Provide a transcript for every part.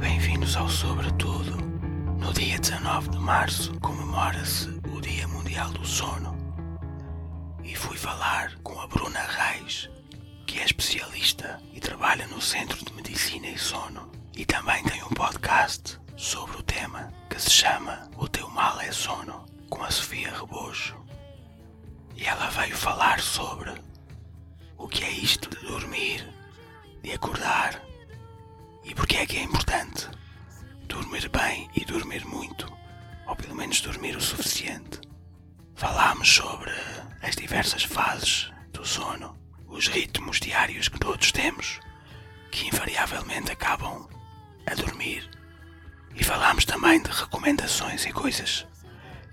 Bem-vindos ao Sobretudo. No dia 19 de março comemora-se o Dia Mundial do Sono. E fui falar com a Bruna Reis, que é especialista e trabalha no Centro de Medicina e Sono. E também tem um podcast sobre o tema que se chama O Teu Mal é Sono, com a Sofia Rebojo. E ela veio falar sobre o que é isto de dormir, de acordar e porque é que é importante dormir bem e dormir muito, ou pelo menos dormir o suficiente. Falámos sobre as diversas fases do sono, os ritmos diários que todos temos, que invariavelmente acabam a dormir. E falámos também de recomendações e coisas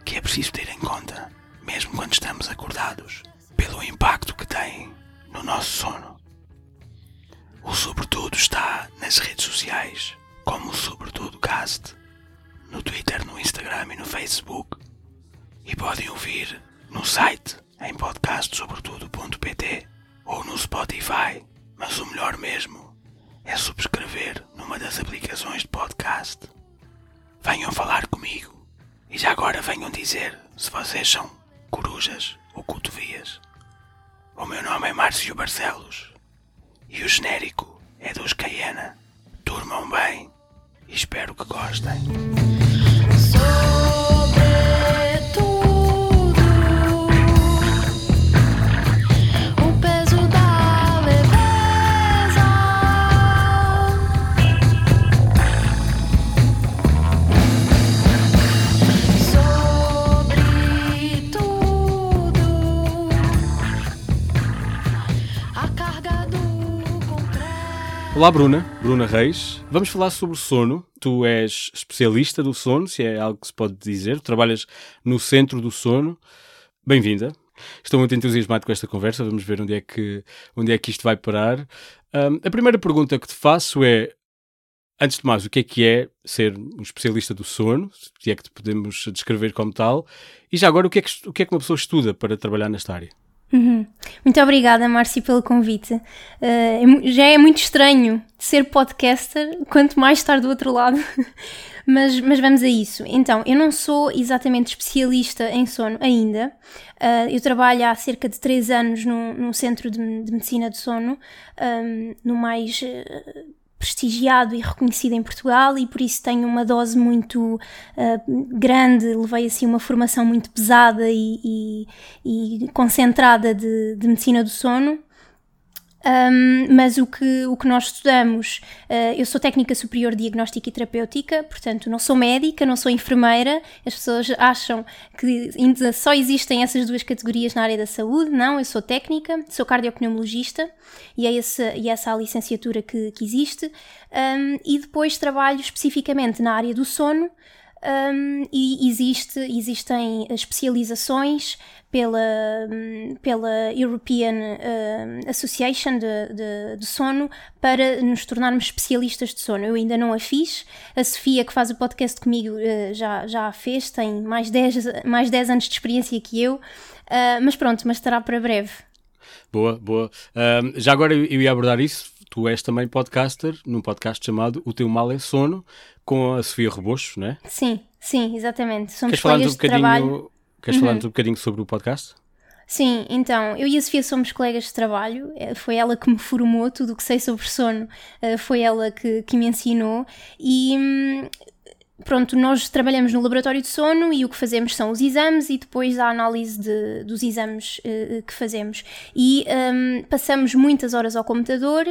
que é preciso ter em conta, mesmo quando estamos acordados, pelo impacto que tem no nosso sono. O Sobretudo está nas redes sociais, como o Sobretudo Cast, no Twitter, no Instagram e no Facebook. E podem ouvir no site em podcastsobretudo.pt ou no Spotify. Mas o melhor mesmo é subscrever numa das aplicações de podcast. Venham falar comigo e já agora venham dizer se vocês são corujas ou cotovias. O meu nome é Márcio Barcelos e o genérico é dos Cayena. Durmam bem e espero que gostem. O Olá Bruna, Bruna Reis. Vamos falar sobre sono. Tu és especialista do sono, se é algo que se pode dizer. Trabalhas no centro do sono. Bem-vinda. Estou muito entusiasmado com esta conversa. Vamos ver onde é que, onde é que isto vai parar. Ahm, a primeira pergunta que te faço é, antes de mais, o que é que é ser um especialista do sono? Se é que podemos descrever como tal. E já agora, o que é que, o que, é que uma pessoa estuda para trabalhar nesta área? Uhum. Muito obrigada, Márcio, pelo convite. Uh, já é muito estranho ser podcaster, quanto mais estar do outro lado. mas, mas vamos a isso. Então, eu não sou exatamente especialista em sono ainda. Uh, eu trabalho há cerca de 3 anos num, centro de, de medicina do sono, um, no mais. uh, prestigiado e reconhecido em Portugal e por isso tenho uma dose muito uh, grande, levei assim uma formação muito pesada e, e- e concentrada de, de medicina do sono. Um, mas o que, o que nós estudamos, uh, eu sou técnica superior diagnóstica e terapêutica, portanto não sou médica, não sou enfermeira. As pessoas acham que ainda só existem essas duas categorias na área da saúde. Não, eu sou técnica, sou cardiopneumologista e é essa, e é essa a licenciatura que, que existe. Um, e depois trabalho especificamente na área do sono. Um, e existe, existem especializações pela, pela European hum, Association de, de, de Sono para nos tornarmos especialistas de sono. Eu ainda não a fiz. A Sofia, que faz o podcast comigo, eh, já, já a fez, tem mais 10, mais 10 anos de experiência que eu. Ah, mas pronto, mas estará para breve. Boa, boa. Já agora eu ia abordar isso. Tu és também podcaster num podcast chamado O Teu Mal é Sono, com a Sofia Rebocho, não é? Sim, sim, exatamente. Somos Queres falar-nos um colegas de trabalho. Uhum. queres falar-nos um bocadinho sobre o podcast? Sim, então, eu e a Sofia somos colegas de trabalho, eh, foi ela que me formou, tudo o que sei sobre sono eh, foi ela que, que me ensinou e hum, pronto, nós trabalhamos no laboratório de sono e o que fazemos são os exames e depois a análise de- dos exames eh, que fazemos. E hum, passamos muitas horas ao computador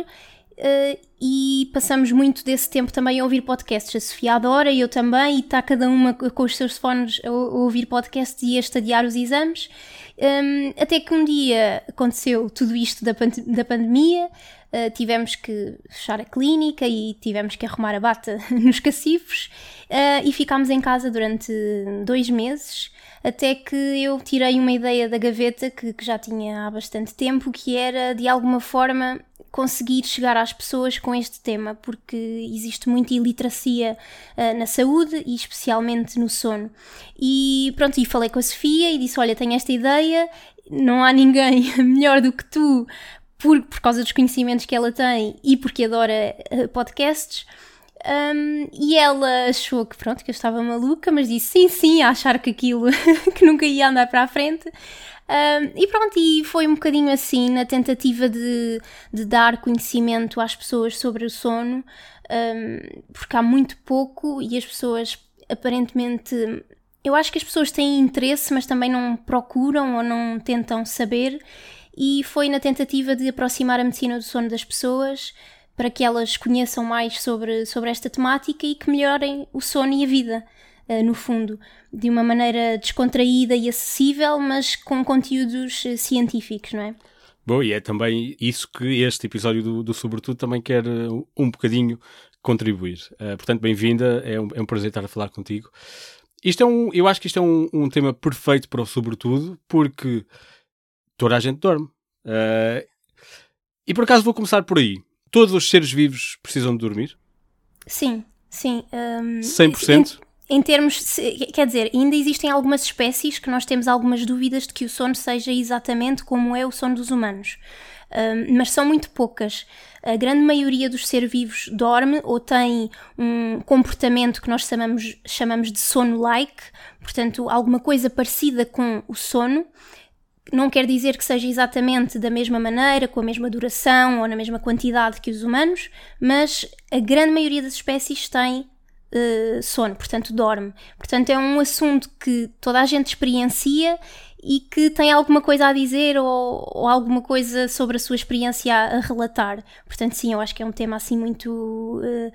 eh, e passamos muito desse tempo também a ouvir podcasts. A Sofia adora, eu também, e está cada uma com os seus fones a, a ouvir podcasts e a estadiar os exames. Um, até que um dia aconteceu tudo isto da, pand- da pandemia, uh, tivemos que fechar a clínica e tivemos que arrumar a bata nos cacifos uh, e ficámos em casa durante dois meses. Até que eu tirei uma ideia da gaveta que, que já tinha há bastante tempo, que era de alguma forma conseguir chegar às pessoas com este tema, porque existe muita iliteracia uh, na saúde e especialmente no sono. E pronto, e falei com a Sofia e disse: Olha, tenho esta ideia, não há ninguém melhor do que tu, por, por causa dos conhecimentos que ela tem e porque adora uh, podcasts. Um, e ela achou que pronto, que eu estava maluca, mas disse sim, sim, a achar que aquilo que nunca ia andar para a frente. Um, e pronto, e foi um bocadinho assim na tentativa de, de dar conhecimento às pessoas sobre o sono, um, porque há muito pouco e as pessoas aparentemente. Eu acho que as pessoas têm interesse, mas também não procuram ou não tentam saber, e foi na tentativa de aproximar a medicina do sono das pessoas para que elas conheçam mais sobre, sobre esta temática e que melhorem o sono e a vida, uh, no fundo, de uma maneira descontraída e acessível, mas com conteúdos uh, científicos, não é? Bom, e é também isso que este episódio do, do Sobretudo também quer uh, um bocadinho contribuir. portanto, bem-vinda, é um, é um prazer estar a falar contigo. Isto é um, eu acho que isto é um, um tema perfeito para o Sobretudo, porque toda a gente dorme. e por acaso vou começar por aí todos os seres vivos precisam de dormir? Sim, sim. Um, 100%? Em, em termos, quer dizer, ainda existem algumas espécies que nós temos algumas dúvidas de que o sono seja exatamente como é o sono dos humanos. Um, mas são muito poucas. A grande maioria dos seres vivos dorme ou tem um comportamento que nós chamamos, chamamos de sono-like, portanto, alguma coisa parecida com o sono, não quer dizer que seja exatamente da mesma maneira, com a mesma duração ou na mesma quantidade que os humanos, mas a grande maioria das espécies tem uh, sono, portanto dorme. Portanto é um assunto que toda a gente experiencia e que tem alguma coisa a dizer ou, ou alguma coisa sobre a sua experiência a, relatar. Portanto sim, eu acho que é um tema assim muito uh,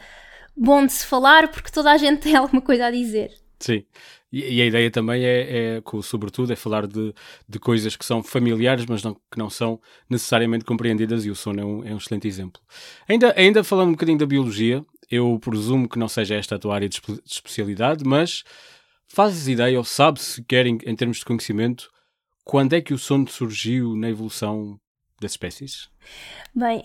bom de se falar porque toda a gente tem alguma coisa a dizer. Sim. E, e a ideia também é, é, sobretudo, é falar de, de coisas que são familiares, mas não, que não são necessariamente compreendidas, e o sono é um, é um excelente exemplo. Ainda, ainda falando um bocadinho da biologia, eu presumo que não seja esta a tua área de, de especialidade, mas fazes ideia ou sabes sequer em, em termos de conhecimento quando é que o sono surgiu na evolução das espécies? Bem,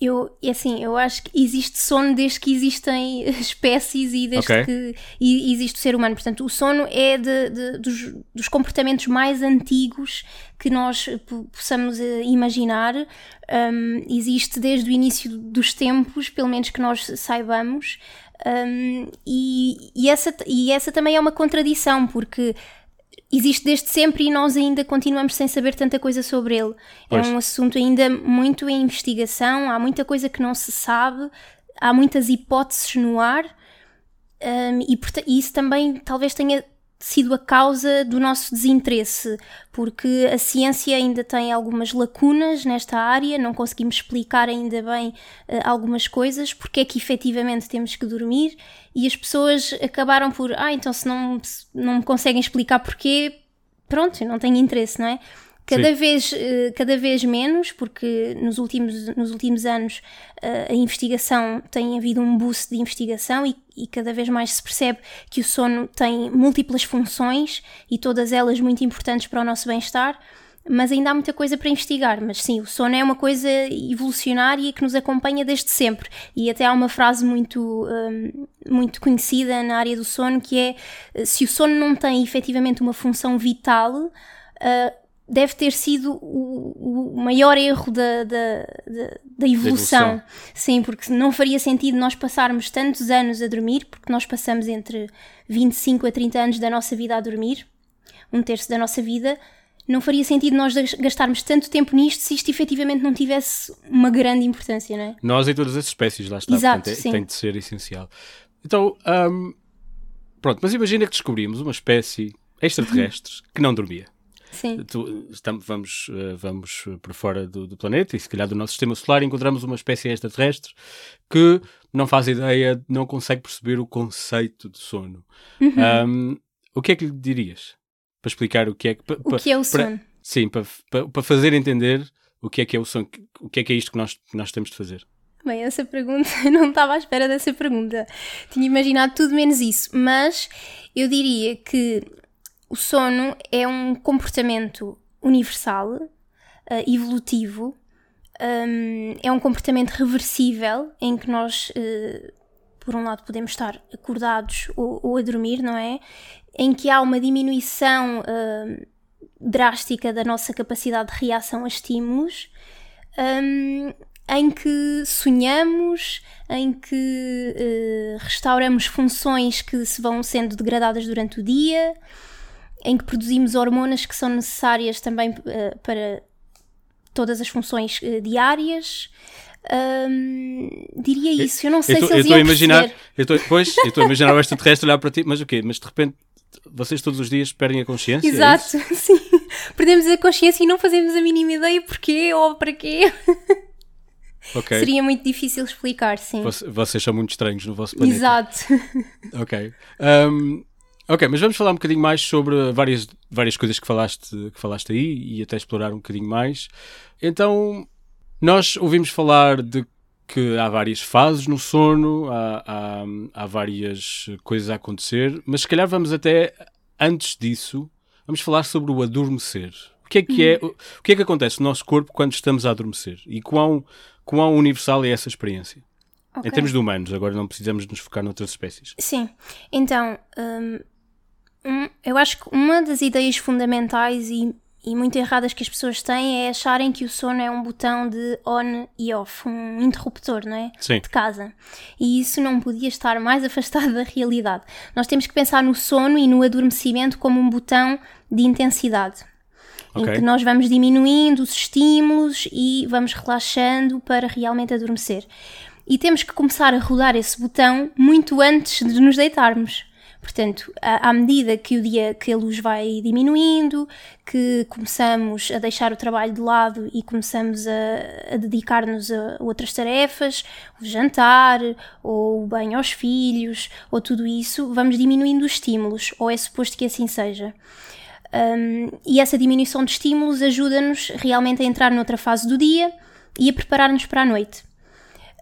eu, assim, eu acho que existe sono desde que existem espécies e desde okay. que existe o ser humano. Portanto, o sono é de, de, dos, dos, comportamentos mais antigos que nós possamos eh, imaginar. Um, existe desde o início dos tempos, pelo menos que nós saibamos. Um, e, e, essa, e essa também é uma contradição, porque existe desde sempre e nós ainda continuamos sem saber tanta coisa sobre ele. É pois. É um assunto ainda muito em investigação, há muita coisa que não se sabe, há muitas hipóteses no ar um, e, e isso também talvez tenha sido a causa do nosso desinteresse, porque a ciência ainda tem algumas lacunas nesta área, não conseguimos explicar ainda bem uh, algumas coisas, porque é que efetivamente temos que dormir, e as pessoas acabaram por, ah, então se não, se não me conseguem explicar porquê, pronto, eu não tenho interesse, não é? Cada vez, eh, cada vez menos, porque nos últimos, nos últimos anos eh, a investigação tem havido um boost de investigação e, e, cada vez mais se percebe que o sono tem múltiplas funções e todas elas muito importantes para o nosso bem-estar, mas ainda há muita coisa para investigar. Mas sim, o sono é uma coisa evolucionária que nos acompanha desde sempre. E até há uma frase muito, um, muito conhecida na área do sono que é: se o sono não tem efetivamente uma função vital. Uh, deve ter sido o, o maior erro da, da, da, da evolução. evolução. Sim, porque não faria sentido nós passarmos tantos anos a dormir, porque nós passamos entre 25 a 30 anos da nossa vida a dormir, um terço da nossa vida. Não faria sentido nós gastarmos tanto tempo nisto se isto efetivamente não tivesse uma grande importância, não é? Nós e todas as espécies, lá está. Exato, Portanto, é, sim. tem de ser essencial. Então, um, pronto, mas imagina que descobrimos uma espécie extraterrestre que não dormia. Sim. Tu, estamos, vamos, eh, vamos por fora do, do, planeta e se calhar do nosso sistema solar encontramos uma espécie extraterrestre que não faz ideia, não consegue perceber o conceito de sono. Uhum. Um, o que é que lhe dirias? Para explicar o que é que... o que é o sono? Para, sim, para, para, para, fazer entender o que é que é o sono, o que é que é isto que nós, que nós temos de fazer. Bem, essa pergunta, eu não estava à espera dessa pergunta. Tinha imaginado tudo menos isso, mas eu diria que o sono é um comportamento universal, uh, evolutivo, um, é um comportamento reversível em que nós, uh, por um lado, podemos estar acordados ou, ou, a dormir, não é? Em que há uma diminuição uh, drástica da nossa capacidade de reação a estímulos. Um, em que sonhamos, em que eh, restauramos funções que se vão sendo degradadas durante o dia, em que produzimos hormonas que são necessárias também eh, para todas as funções eh, diárias. Hum, diria isso, eu não sei Eu se estou eles eu estou a iam imaginar, perceber. eu estou, pois, eu estou a imaginar o extraterrestre olhar para ti, mas o quê? Mas de repente vocês todos os dias perdem a consciência? é Exato, isso? sim. Perdemos a consciência e não fazemos a mínima ideia porquê ou para quê. Ok. Seria muito difícil explicar, sim. Vocês são muito estranhos no vosso planeta. Exato. Ok. Um, ok, mas vamos falar um bocadinho mais sobre várias, várias coisas que falaste, que falaste aí e até explorar um bocadinho mais. Então, nós ouvimos falar de que há várias fases no sono, há, há, há várias coisas a acontecer, mas se calhar vamos até antes disso, vamos falar sobre o adormecer. O que é que é, o que é que acontece no nosso corpo quando estamos a adormecer? E quão, quão universal é essa experiência? Ok. Em termos de humanos, agora não precisamos nos focar noutras espécies. Sim, então, hum, um, eu acho que uma das ideias fundamentais e, e muito erradas que as pessoas têm é acharem que o sono é um botão de on e off, um interruptor, não é? Sim. De casa. E isso não podia estar mais afastado da realidade. Nós temos que pensar no sono e no adormecimento como um botão de intensidade. Ok. Em que nós vamos diminuindo os estímulos e vamos relaxando para realmente adormecer. E temos que começar a rodar esse botão muito antes de nos deitarmos. Portanto, à medida que o dia que a luz vai diminuindo, que começamos a deixar o trabalho de lado e começamos a, a dedicar-nos a outras tarefas, o jantar, ou o banho aos filhos, ou tudo isso, vamos diminuindo os estímulos, ou é suposto que assim seja. Um, e essa diminuição de estímulos ajuda-nos realmente a entrar noutra fase do dia e a preparar-nos para a noite.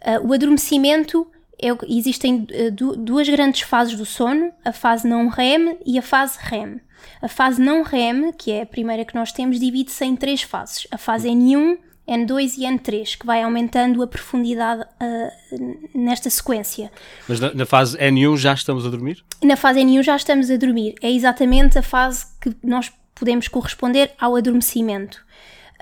Uh, o adormecimento é existem du- duas grandes fases do sono, a fase não REM e a fase REM. A fase não REM, que é a primeira que nós temos, divide-se em três fases: a fase N1, N2 e N3, que vai aumentando a profundidade uh, nesta sequência. Mas na, na fase N1 já estamos a dormir? Na fase N1 já estamos a dormir. É exatamente a fase que nós podemos corresponder ao adormecimento,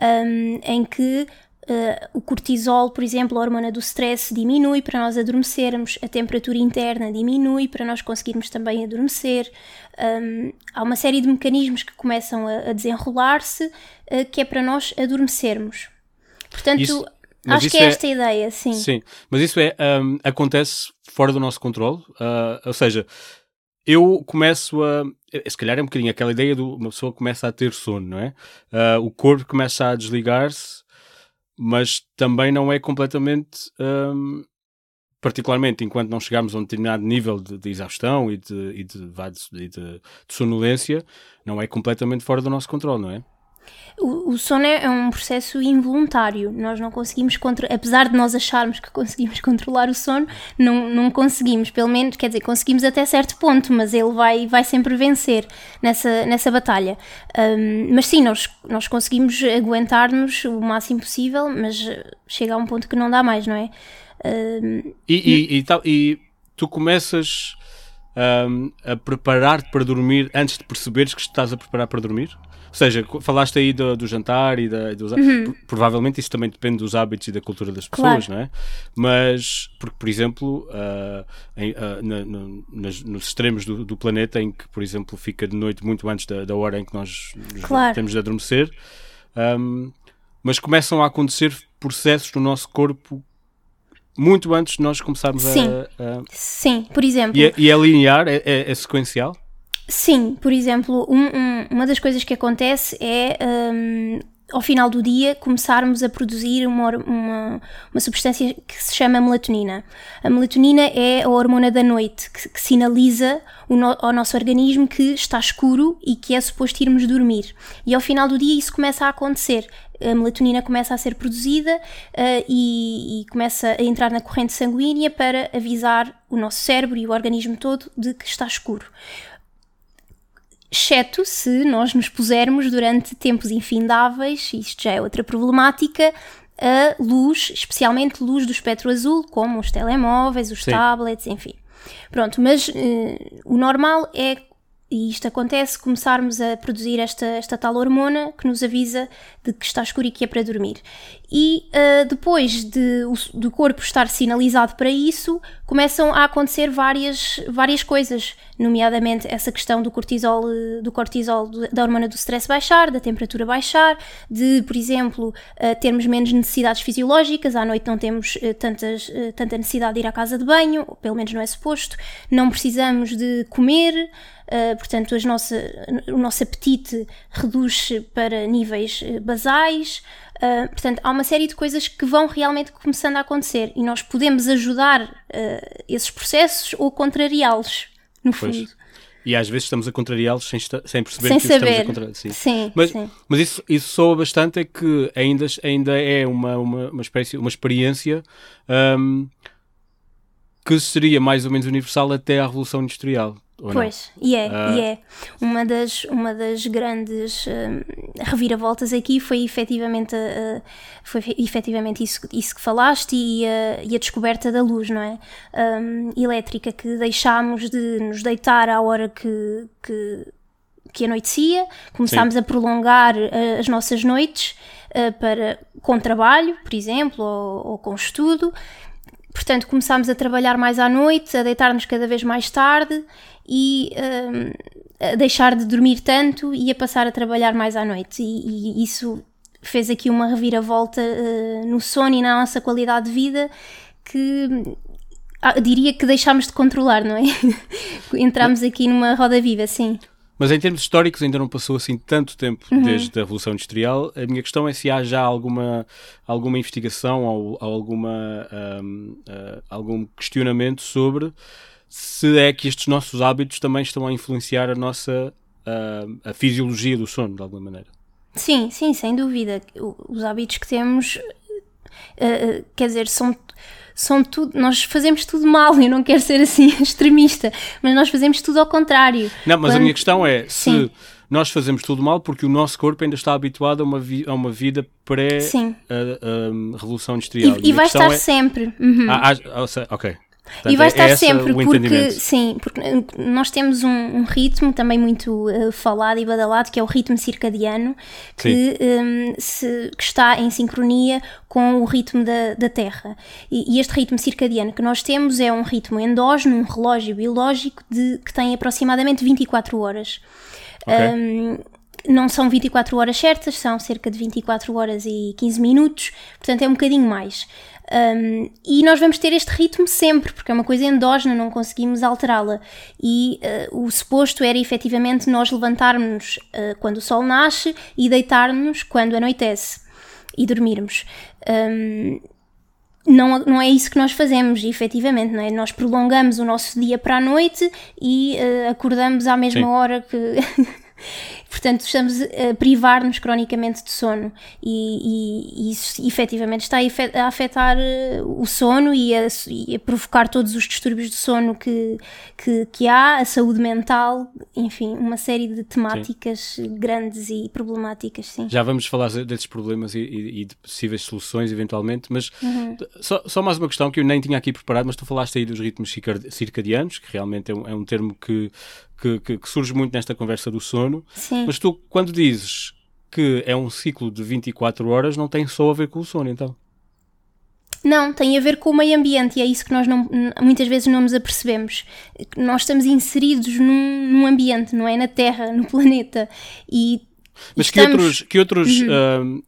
hum, em que uh, o cortisol, por exemplo, a hormona do stress, diminui para nós adormecermos, a temperatura interna diminui para nós conseguirmos também adormecer. Hum, há uma série de mecanismos que começam a, a desenrolar-se uh, que é para nós adormecermos. Portanto, Isso- acho que é é- esta a ideia, sim. Sim, mas isso é, hum, acontece fora do nosso controle. ah, ou seja, eu começo a. eh, Se calhar é um bocadinho aquela ideia de uma pessoa começa a ter sono, não é? Ah, o corpo começa a desligar-se, mas também não é completamente. hum, particularmente enquanto não chegarmos a um determinado nível de, de exaustão e, de, e, de, de- de sonolência, não é completamente fora do nosso controle, não é? O, o sono é é um processo involuntário. Nós não conseguimos controlar, apesar de nós acharmos que conseguimos controlar o sono, não, não conseguimos. Pelo menos, quer dizer, conseguimos até certo ponto, mas ele vai, vai sempre vencer nessa, nessa batalha. Hum, mas sim, nós, nós conseguimos aguentar-nos o máximo possível, mas chega a um ponto que não dá mais, não é? Hum, E, e, e, tal- e tu começas ahm, a preparar-te para dormir antes de perceberes que estás a preparar para dormir? Ou seja, falaste aí do, do jantar e da, dos, pro- provavelmente isso também depende dos hábitos e da cultura das pessoas, Claro. não é? Mas, porque, por exemplo, ah, em- ah, na- no- nas- nos extremos do, do planeta, em que, por exemplo, fica de noite muito antes da, da hora em que nós Claro. temos de adormecer, ahm, mas começam a acontecer processos no nosso corpo muito antes de nós começarmos Sim. a, a- sim, por exemplo. E, é, e é linear? É, é- é sequencial? Sim, por exemplo, um- um- uma das coisas que acontece é hum, ao final do dia começarmos a produzir uma, uma, uma substância que se chama melatonina. A melatonina é a hormona da noite que, que sinaliza no- ao nosso organismo que está escuro e que é suposto irmos dormir. E ao final do dia isso começa a acontecer. A melatonina começa a ser produzida ah, e, e começa a entrar na corrente sanguínea para avisar o nosso cérebro e o organismo todo de que está escuro exceto se nós nos pusermos durante tempos infindáveis, isto já é outra problemática, a luz, especialmente luz do espectro azul, como os telemóveis, os Sim. tablets, enfim. Pronto, mas eh, o normal é e isto acontece, começarmos a produzir esta, esta tal hormona que nos avisa de que está escuro e que é para dormir. E uh, depois de, o, do corpo estar sinalizado para isso, começam a acontecer várias, várias coisas, nomeadamente essa questão do cortisol, do cortisol da hormona do stress baixar, da temperatura baixar, de, por exemplo, uh, termos menos necessidades fisiológicas, à noite não temos uh, tantas, tanta necessidade de ir à casa de banho, ou pelo menos não é suposto, não precisamos de comer. Uh, portanto, as nossa, o nosso apetite reduz para níveis basais. Uh, portanto, há uma série de coisas que vão realmente começando a acontecer e nós podemos ajudar uh, esses processos ou contrariá-los, no Pois. fundo. E às vezes estamos a contrariá-los sem, sem perceber Sem que os estamos a saber. contrariar. Sim. Sim, Mas, sim. mas isso, isso soa bastante é que ainda, ainda é uma, uma, uma espécie, uma experiência ahm, que seria mais ou menos universal até à Revolução Industrial. Pois, e é, Ah. e é. Uma das, uma das grandes hum, reviravoltas aqui foi efetivamente, uh, foi efetivamente isso, isso que falaste e, a- e a descoberta da luz, não é? Hum, elétrica, que deixámos de nos deitar à hora que, que, que anoitecia, começámos a prolongar uh, as nossas noites uh, para, com trabalho, por exemplo, ou, ou com estudo. Portanto, começámos a trabalhar mais à noite, a deitar-nos cada vez mais tarde e hum, a deixar de dormir tanto e a passar a trabalhar mais à noite. E, e isso fez aqui uma reviravolta uh, no sono e na nossa qualidade de vida que ah, diria que deixámos de controlar, não é? Entramos aqui numa roda viva, sim. Mas em termos históricos ainda não passou assim tanto tempo Uhum. desde a Revolução Industrial. A minha questão é se há já alguma, alguma investigação ou, ou alguma, ahm, ah, algum questionamento sobre se é que estes nossos hábitos também estão a influenciar a nossa ah, a fisiologia do sono, de alguma maneira. Sim, sim, sem dúvida. Os hábitos que temos, eh, eh, quer dizer, são, são tudo. Nós fazemos tudo mal, eu não quero ser assim extremista, mas nós fazemos tudo ao contrário. Não, mas a Quando- minha questão é se Sim. nós fazemos tudo mal porque o nosso corpo ainda está habituado a uma, vi- a uma vida pré a, a Revolução Industrial. E, e vai estar é- sempre. Uhum. Ah, ah, ok. Portanto, e vai é estar esse sempre, porque sim, porque nós temos um, um ritmo também muito eh, falado e badalado, que é o ritmo circadiano, que, hum, se- que está em sincronia com o ritmo da, da Terra. E, e este ritmo circadiano que nós temos é um ritmo endógeno, um relógio biológico de, que tem aproximadamente 24 horas. Ok. Hum, não são 24 horas certas, são cerca de 24 horas e 15 minutos, portanto é um bocadinho mais. Um, e nós vamos ter este ritmo sempre, porque é uma coisa endógena, não conseguimos alterá-la. E uh, o suposto era efetivamente nós levantarmos uh, quando o sol nasce e deitarmos quando anoitece e dormirmos. Um, não, não é isso que nós fazemos, efetivamente, não é? Nós prolongamos o nosso dia para a noite e eh, acordamos à mesma Sim. hora que. Portanto, estamos a privar-nos cronicamente de sono e, e- e isso efetivamente está a afetar eh, o sono e a, e a provocar todos os distúrbios de sono que, que, que há, a saúde mental, enfim, uma série de temáticas grandes e problemáticas, sim. Já vamos falar desses problemas e, de possíveis soluções, eventualmente, mas Uhum. só, só mais uma questão que eu nem tinha aqui preparado, mas tu falaste aí dos ritmos circad- circadianos, que realmente é um, é um termo que, que, que- que surge muito nesta conversa do sono. Sim. Mas tu, quando dizes que é um ciclo de 24 horas, não tem só a ver com o sono, então. Não, tem a ver com o meio ambiente e é isso que nós não- muitas vezes não nos apercebemos. Nós estamos inseridos num, num ambiente, não é? Na Terra, no planeta. E Mas que estamos- Uhum. outros, que outros ahm,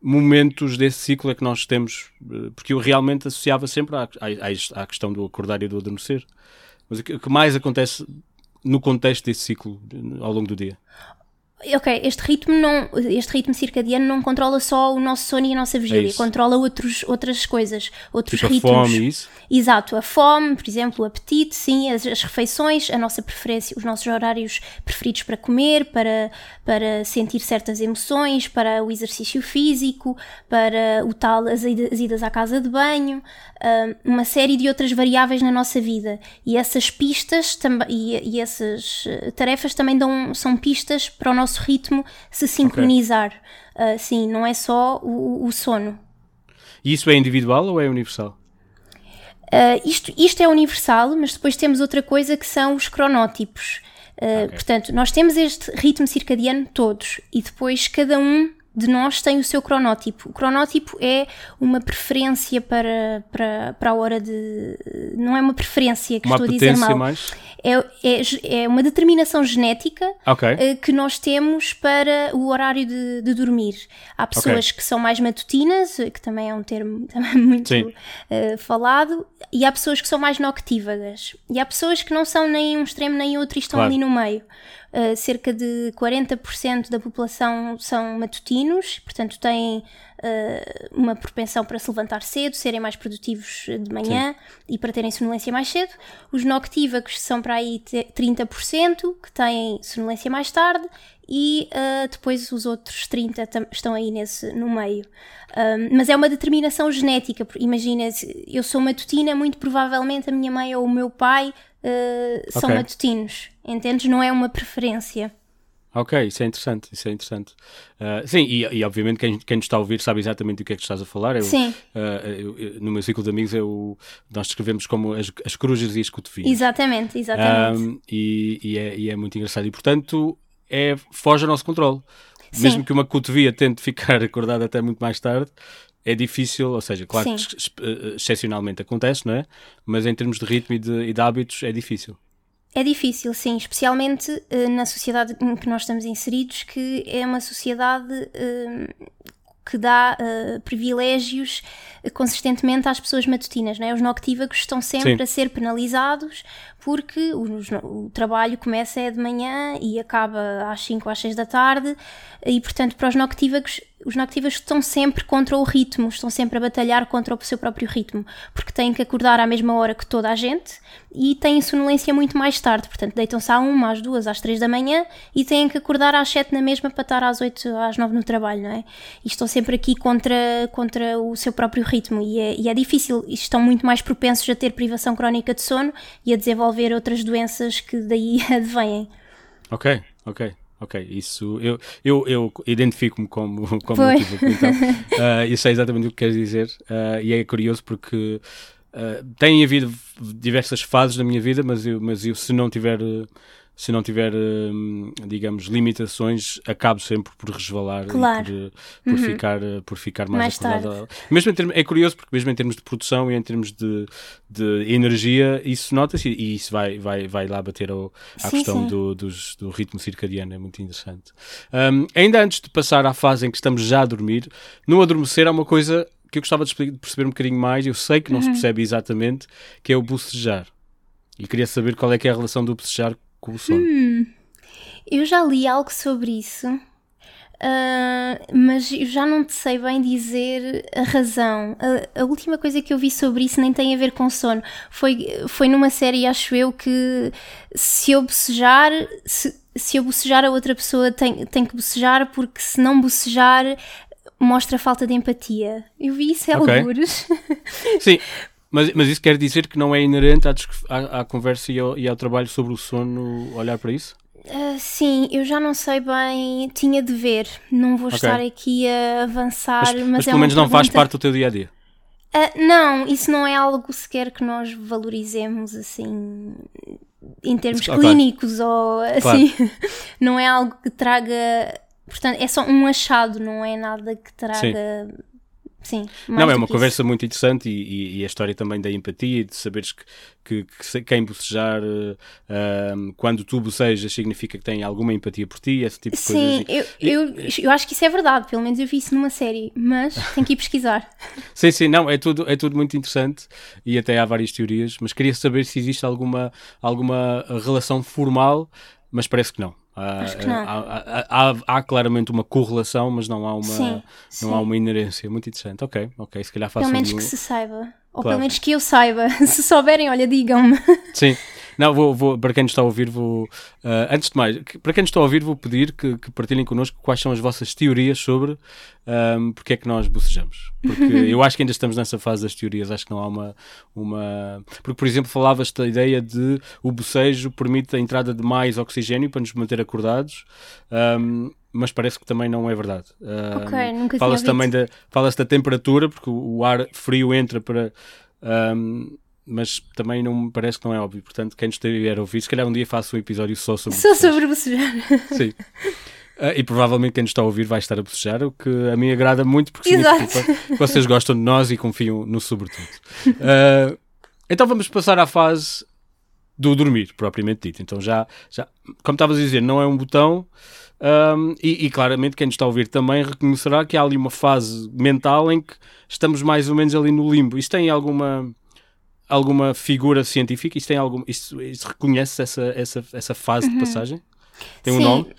momentos desse ciclo é que nós temos? Eh, Porque eu realmente associava sempre à, à, à questão do acordar e do adormecer. Mas o que mais acontece no contexto desse ciclo ao longo do dia? Ok, este ritmo, não, este ritmo circadiano não controla só o nosso sono e a nossa vigília, É controla outros, outras coisas, outros Tipo a ritmos. fome e isso? Exato, a fome, por exemplo, o apetite, sim, as, as refeições, a nossa preferência, os nossos horários preferidos para comer, para, para sentir certas emoções, para o exercício físico, para o tal, as, as idas à casa de banho, hum, uma série de outras variáveis na nossa vida. E essas pistas e, e essas eh, tarefas também dão, são pistas para o nosso ritmo se sincronizar. Ah, sim, não é só o- o sono. E isso é individual ou é universal? Uh, isto, isto é universal, mas depois temos outra coisa que são os cronótipos. Uh, Portanto, nós temos este ritmo circadiano todos e depois cada um de nós tem o seu cronótipo. O cronótipo é uma preferência para, para, para a hora de. Não é uma preferência que Uma estou a dizer mal. mais? É, é, é uma determinação genética Ok. eh, que nós temos para o horário de, de dormir. Há pessoas que são mais matutinas, eh, que também é um termo também muito eh, falado, e há pessoas que são mais noctívagas. E há pessoas que não são nem um extremo nem outro e estão Claro. ali no meio. Uh, cerca de 40% da população são matutinos, portanto têm uh, uma propensão para se levantar cedo, serem mais produtivos de manhã e para terem sonolência mais cedo. Os noctívagos são para aí te- 30%, que têm sonolência mais tarde, e uh, depois os outros 30% tam- estão aí nesse, no meio. Um, mas é uma determinação genética. Imagina, eu sou matutina, muito provavelmente a minha mãe ou o meu pai uh, são matutinos. Entendes? Não é uma preferência. Ok, isso é interessante, isso é interessante. Ah, sim, e, e obviamente quem, quem nos está a ouvir sabe exatamente do que é que estás a falar. Eu, Sim. ah, eu- eu- no meu ciclo de amigos eu, nós descrevemos como as, as corujas e as cotovinhas. Exatamente, exatamente. Um, e, e é, e é muito engraçado. E portanto, é, foge ao nosso controle. Sim. Mesmo que uma cotovia tente ficar acordada até muito mais tarde, é difícil, ou seja, claro Sim. que eh, excepcionalmente acontece, não é? Mas em termos de ritmo e de, e de hábitos é difícil. É difícil, sim, especialmente eh, na sociedade em que nós estamos inseridos, que é uma sociedade eh, que dá eh, privilégios consistentemente às pessoas matutinas. Não é? Os noctívagos estão sempre Sim. a ser penalizados porque os- o, trabalho começa é de manhã e acaba às 5 ou às 6 da tarde e, portanto, para os noctívagos, os noctívagos estão sempre contra o ritmo, estão sempre a batalhar contra o seu próprio ritmo, porque têm que acordar à mesma hora que toda a gente e têm sonolência muito mais tarde, portanto, deitam-se à 1, às 2, às 3 da manhã e têm que acordar às 7 na mesma para estar às 8, às 9 no trabalho, não é? E estão sempre aqui contra, contra o seu próprio ritmo e é, e é difícil, e estão muito mais propensos a ter privação crónica de sono e a desenvolver outras doenças que daí advêm. Ok, ok, ok. Isso eu, eu, eu identifico-me como, como notívago, então. Ah, isso é exatamente o que queres dizer. Ah, e é curioso porque ah, tem havido diversas fases da minha vida, mas eu, mas eu se não tiver. Eh, Se não tiver, hum, digamos, limitações, acabo sempre por resvalar Claro. e por, por ficar, eh, por ficar mais, Mais acordado. Mesmo em termos, é curioso porque mesmo em termos de produção e em termos de, de energia, isso nota-se e isso vai, vai, vai lá bater ao, à Sim, questão sim. do, dos- do ritmo circadiano, é muito interessante. Um, ainda antes de passar à fase em que estamos já a dormir, no adormecer há uma coisa que eu gostava de perceber um bocadinho mais, eu sei que não se Uhum. percebe exatamente, que é o bocejar. E queria saber qual é que é a relação do bocejar com o sono. Hum. Eu já li algo sobre isso, ah, mas eu já não te sei bem dizer a razão. A, a última coisa que eu vi sobre isso nem tem a ver com sono. Foi, foi numa série, acho eu, que se eu bocejar, se, se eu bocejar, a outra pessoa tem, tem que bocejar, porque se não bocejar, mostra falta de empatia. Eu vi isso, é Ok. algures. Sim, mas, mas isso quer dizer que não é inerente à, à- à conversa e ao, e ao trabalho sobre o sono olhar para isso? Ah, sim, eu já não sei bem, tinha de ver. Não vou Ok. estar aqui a avançar, Mas, mas, mas é pelo menos não faz pergunta- parte do teu dia a dia. Ah, não, isso não é algo sequer que nós valorizemos assim em termos Ok. clínicos ou assim. Não é algo que traga. Portanto, é só um achado, não é nada que traga. Sim. Mais Não, é uma conversa muito interessante e, e- e a história também da empatia e de saberes que, que- que quem bocejar, ahm, quando tu bocejas, significa que tem alguma empatia por ti, esse tipo de Sim, coisas. eu, eu, eu acho que isso é verdade, pelo menos eu vi isso numa série, mas tenho que ir pesquisar. Sim, sim, não, é tudo, é tudo muito interessante e até há várias teorias, mas queria saber se existe alguma, alguma relação formal, mas parece que não. Acho que não. Há, há- há- há claramente uma correlação, mas não há uma, Sim, sim. não há uma inerência. Muito interessante. Ok, ok, se calhar faço Pelo menos um- que se saiba. Ou Claro. pelo menos que eu saiba. Se souberem, olha, digam-me. Sim. Não, vou, vou- para quem nos está a ouvir, vou. ah, antes de mais, para quem nos está a ouvir, vou pedir que, que partilhem connosco quais são as vossas teorias sobre ahm, porque é que nós bocejamos. Porque eu acho que ainda estamos nessa fase das teorias, acho que não há uma. uma... Porque, por exemplo, falavas da ideia de o bocejo permite a entrada de mais oxigênio para nos manter acordados. ahm, mas parece que também não é verdade. Ahm, Ok, nunca Fala-se também da, fala da temperatura, porque o, ar frio entra para, ahm, mas também não me parece que não é óbvio. Portanto, quem nos estiver a ouvir, se calhar um dia faço um episódio só sobre Só bocejar. sobre bocejar. Sim. Ah, e provavelmente quem nos está a ouvir vai estar a bocejar, o que a mim agrada muito porque Exato. significa que vocês gostam de nós e confiam no sobretudo. Ah, então vamos passar à fase do dormir, propriamente dito. Então já, já como estavas a dizer, não é um botão ahm, e, e claramente quem nos está a ouvir também reconhecerá que há ali uma fase mental em que estamos mais ou menos ali no limbo. Isto tem alguma alguma figura científica? Isto tem algum, isto, isto reconhece essa, essa, essa fase de passagem? Tem um Sim. nome?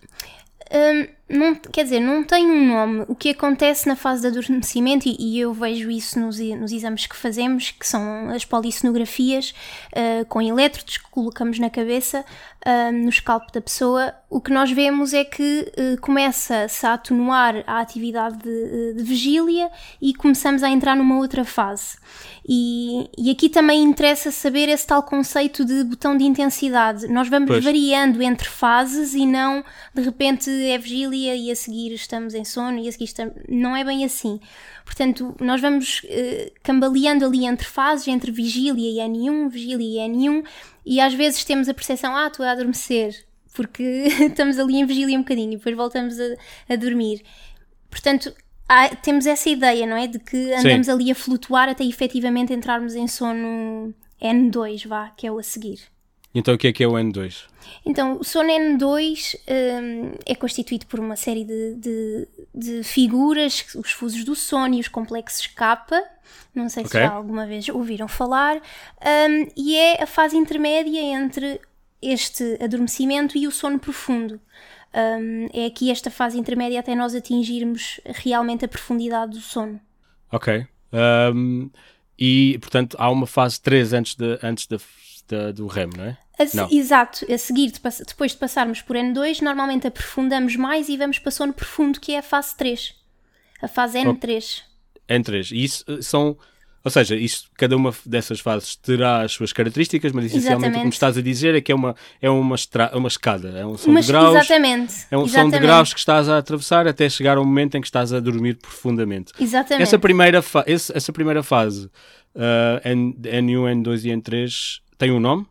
Hum, não, quer dizer, não tem um nome. O que acontece na fase de adormecimento, e, e eu vejo isso nos, nos exames que fazemos, que são as polissonografias ah, com elétrodos que colocamos na cabeça, ah, no scalp da pessoa, o que nós vemos é que ah, começa-se a atenuar a atividade de, de vigília e começamos a entrar numa outra fase. E, e aqui também interessa saber esse tal conceito de botão de intensidade. Nós vamos Pois. variando entre fases e não de repente é vigília e a seguir estamos em sono e a seguir estamos. Não é bem assim. Portanto, nós vamos eh, cambaleando ali entre fases, entre vigília e N1, vigília e N1, e às vezes temos a percepção, ah, estou a adormecer, porque estamos ali em vigília um bocadinho e depois voltamos a, a dormir. Portanto, há- temos essa ideia, não é? De que andamos ali a flutuar até efetivamente entrarmos em sono N2, vá, que é o a seguir. Então o que é que é o N2? Então, o sono N2 hum, é constituído por uma série de, de, de figuras, os fusos do sono e os complexos K. Não sei se Ok. já alguma vez ouviram falar. hum, e é a fase intermédia entre este adormecimento e o sono profundo. Hum, é aqui esta fase intermédia até nós atingirmos realmente a profundidade do sono. Ok. Ahm, e, portanto, há uma fase 3 antes, de, antes da, da- do REM, não é? A. Exato, a seguir, depois de passarmos por N2, normalmente aprofundamos mais e vamos para sono profundo, que é a fase 3. A fase N3. N3. E isso eh, são... Ou seja, isto, cada uma dessas fases terá as suas características, mas essencialmente o que me Exatamente. estás a dizer é que é uma, é uma, estra, uma escada, é um som Mas, de graus, exatamente. é um som de exatamente, graus que estás a atravessar até chegar ao momento em que estás a dormir profundamente. Exatamente. Essa primeira, fa esse- essa primeira fase, N, N1, N2 e N3, tem um nome?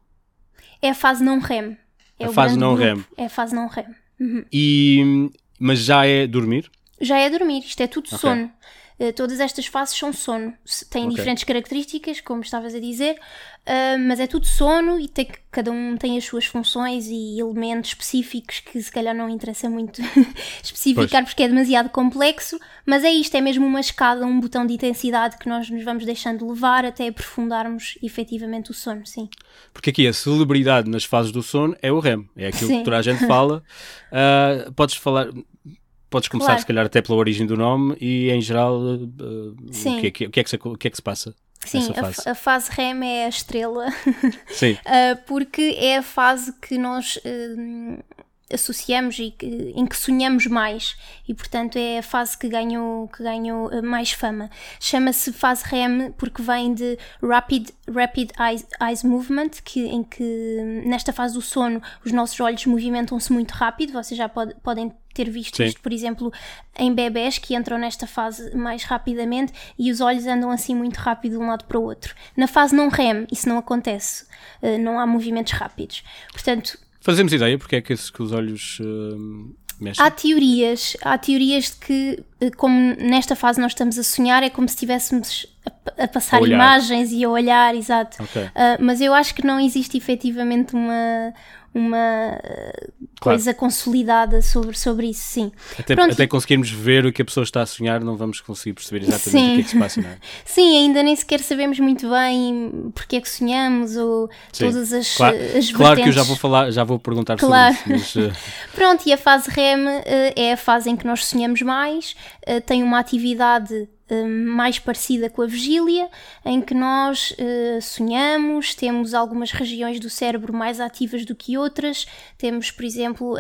É a fase não REM. É A fase não grupo. REM. É a fase não REM. E, mas já é dormir? Já é dormir, isto é tudo Ok. sono. Eh, todas estas fases são sono. Têm Ok. diferentes características, como estavas a dizer, ah, mas é tudo sono e tem, cada um tem as suas funções e elementos específicos que se calhar não interessa muito especificar porque é demasiado complexo, mas é isto, é mesmo uma escada, um botão de intensidade que nós nos vamos deixando levar até aprofundarmos efetivamente o sono, sim. Porque aqui a celebridade nas fases do sono é o REM, é aquilo Sim. que toda a gente fala. Ah, podes falar, podes começar Claro. se calhar até pela origem do nome e em geral ah, Sim. o, que é que, o, que é que se, o que é que se passa Sim, a, fase. f- a fase REM é a estrela Sim, Uh, porque é a fase que nós hum, associamos e que- em que sonhamos mais e portanto é a fase que ganhou, que ganhou uh, mais fama. Chama-se fase REM porque vem de Rapid, rapid Eyes, Eyes Movement, que, em que hum, nesta fase do sono os nossos olhos movimentam-se muito rápido, vocês já pode- podem ter visto Sim. isto, por exemplo, em bebés que entram nesta fase mais rapidamente e os olhos andam assim muito rápido de um lado para o outro. Na fase não REM, isso não acontece, Uh, não há movimentos rápidos. Portanto, fazemos ideia porque é que, esses, que os olhos ah, mexem. há teorias, há teorias de que, como nesta fase nós estamos a sonhar, é como se estivéssemos a, a passar A imagens e a olhar, exato. Ok. Ah, mas eu acho que não existe efetivamente uma, uma eh, Claro. coisa consolidada sobre, sobre isso, sim. Até, Pronto, até conseguirmos ver o que a pessoa está a sonhar, não vamos conseguir perceber exatamente Sim. o que é que se passa, não é? Sim, ainda nem sequer sabemos muito bem porque é que sonhamos ou Sim. todas as, Claro, as claro que eu já vou falar, já vou perguntar Claro. sobre isso, mas ah, Pronto, e a fase REM eh, é a fase em que nós sonhamos mais, eh, tem uma atividade eh, mais parecida com a vigília, em que nós eh, sonhamos, temos algumas regiões do cérebro mais ativas do que outras, temos, por exemplo,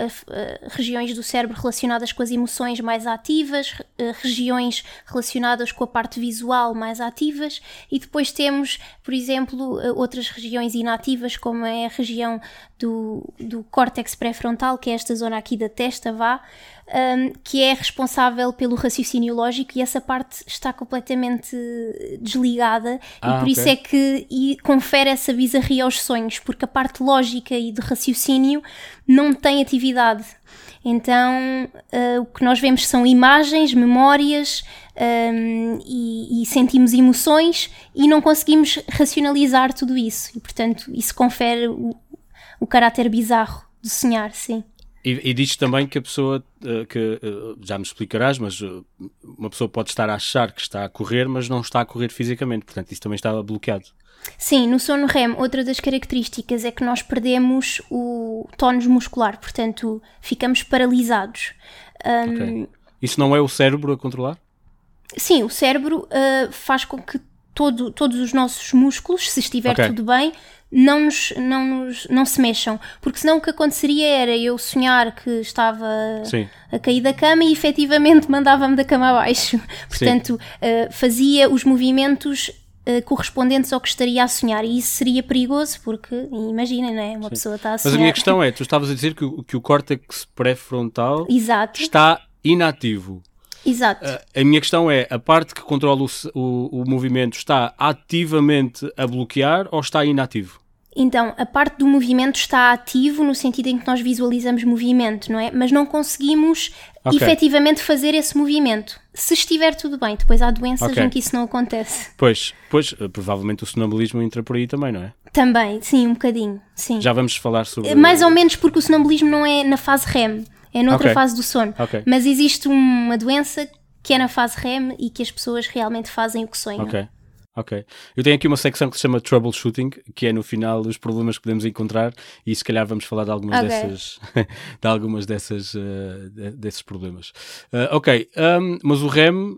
regiões do cérebro relacionadas com as emoções mais ativas, regiões relacionadas com a parte visual mais ativas, e depois temos, por exemplo, outras regiões inativas, como é a região do, do córtex pré-frontal, que é esta zona aqui da testa, vá, um, que é responsável pelo raciocínio lógico e essa parte está completamente desligada Ah, e por isso ok. é que e confere essa bizarria aos sonhos, porque a parte lógica e de raciocínio não tem atividade. Então, uh, o que nós vemos são imagens, memórias um, e, e sentimos emoções e não conseguimos racionalizar tudo isso. E, portanto, isso confere o, o caráter bizarro de sonhar, sim. E, e diz também que a pessoa, eh, que eh, já me explicarás, mas eh, uma pessoa pode estar a achar que está a correr, mas não está a correr fisicamente, portanto isso também está bloqueado. Sim, no sono REM, outra das características é que nós perdemos o tónus muscular, portanto, ficamos paralisados. Um, Ok. Isso não é o cérebro a controlar? Sim, o cérebro uh, faz com que todo- todos os nossos músculos, se estiver Ok. tudo bem, não, nos, não, nos- não se mexam. Porque senão o que aconteceria era eu sonhar que estava Sim. a cair da cama e efetivamente mandava-me da cama abaixo. Portanto, uh, fazia os movimentos uh, correspondentes ao que estaria a sonhar. E isso seria perigoso porque, imaginem, não é? Uma pessoa está a Mas sonhar. a minha questão é, tu estavas a dizer que, o- que o córtex pré-frontal está inativo. exato. A minha questão é, a parte que controla o, o- o movimento está ativamente a bloquear ou está inativo? Então, a parte do movimento está ativo no sentido em que nós visualizamos movimento, não é? Mas não conseguimos Ok. efetivamente fazer esse movimento. Se estiver tudo bem, depois há doenças Ok. em que isso não acontece. Pois, pois, eh, provavelmente o sonambulismo entra por aí também, não é? Também, sim, um bocadinho, sim. Já vamos falar sobre... Mais ou menos porque o sonambulismo não é na fase REM, é noutra Ok. fase do sono. Mas existe uma doença que é na fase REM e que as pessoas realmente fazem o que sonham. Ok, ok. Eu tenho aqui uma secção que se chama Troubleshooting, que é no final os problemas que podemos encontrar e se calhar vamos falar de algumas Ok. dessas, de algumas dessas, de- desses problemas. Eh, ok, ahm, mas o REM,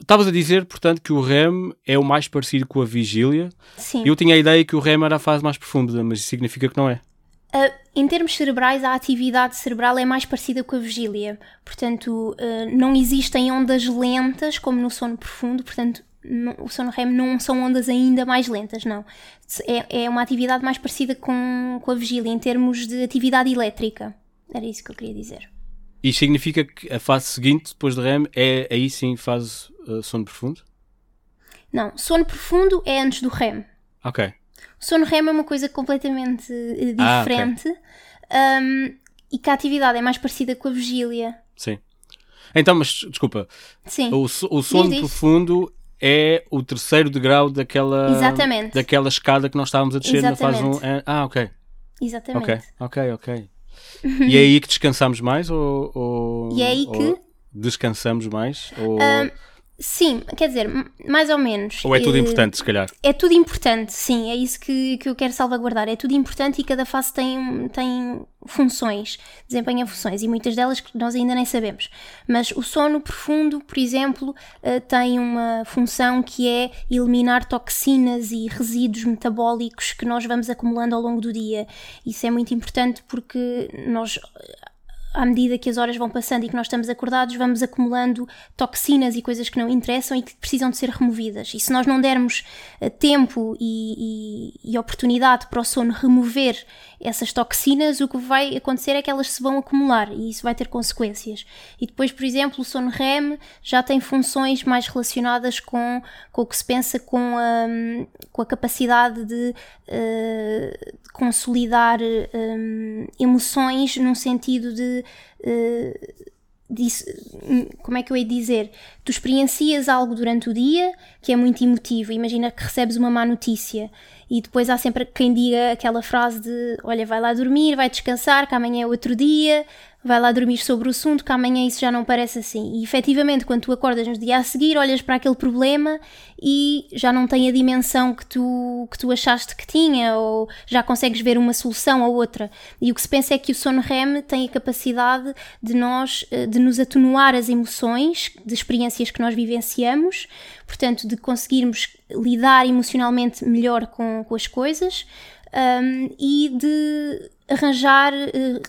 estavas a dizer, portanto, que o REM é o mais parecido com a vigília. Sim. Eu tinha a ideia que o REM era a fase mais profunda, mas isso significa que não é. Uh, em termos cerebrais, a atividade cerebral é mais parecida com a vigília. Portanto, uh, não existem ondas lentas como no sono profundo. Portanto, o sono REM não são ondas ainda mais lentas, não. É, é uma atividade mais parecida com, com a vigília em termos de atividade elétrica. Era isso que eu queria dizer. E significa que a fase seguinte, depois do REM, é aí sim fase eh, sono profundo? Não, sono profundo é antes do REM. Ok. O sono REM é uma coisa completamente eh, Ah, ok. diferente. um, e que a atividade é mais parecida com a vigília. Sim. Então, mas desculpa, Sim. O, o sono profundo é o terceiro degrau daquela, Exatamente. daquela escada que nós estávamos a descer na fase 1. Exatamente. ah, ok. Exatamente. Ok, ok, ok. E é aí que descansamos mais? Ou, ou- E é aí ou que- descansamos mais? Ou, Sim, quer dizer, mais ou menos. ou é tudo Eh, importante, se calhar? É tudo importante, sim, é isso que, que eu quero salvaguardar. É tudo importante e cada fase tem, tem funções, desempenha funções e muitas delas que nós ainda nem sabemos. Mas o sono profundo, por exemplo, eh, tem uma função que é eliminar toxinas e resíduos metabólicos que nós vamos acumulando ao longo do dia. Isso é muito importante porque nós à medida que as horas vão passando e que nós estamos acordados, vamos acumulando toxinas e coisas que não interessam e que precisam de ser removidas. E se nós não dermos eh, tempo e, e- e oportunidade para o sono remover essas toxinas, o que vai acontecer é que elas se vão acumular e isso vai ter consequências. E depois, por exemplo, o sono REM já tem funções mais relacionadas com, com o que se pensa com a, com a capacidade de eh, consolidar eh, emoções num sentido de. disso- como é que eu de dizer? Tu experiencias algo durante o dia que é muito emotivo. Imagina que recebes uma má notícia e depois há sempre quem diga aquela frase de: Olha, vai lá dormir, vai descansar, que amanhã é outro dia, vai lá dormir sobre o assunto, que amanhã isso já não parece assim. E efetivamente, quando tu acordas no dia a seguir, olhas para aquele problema e já não tem a dimensão que tu, que tu achaste que tinha, ou já consegues ver uma solução ou outra. E o que se pensa é que o sono REM tem a capacidade de nós, eh, de nos atenuar as emoções, de experiências que nós vivenciamos, portanto, de conseguirmos lidar emocionalmente melhor com, com as coisas um, e de arranjar eh,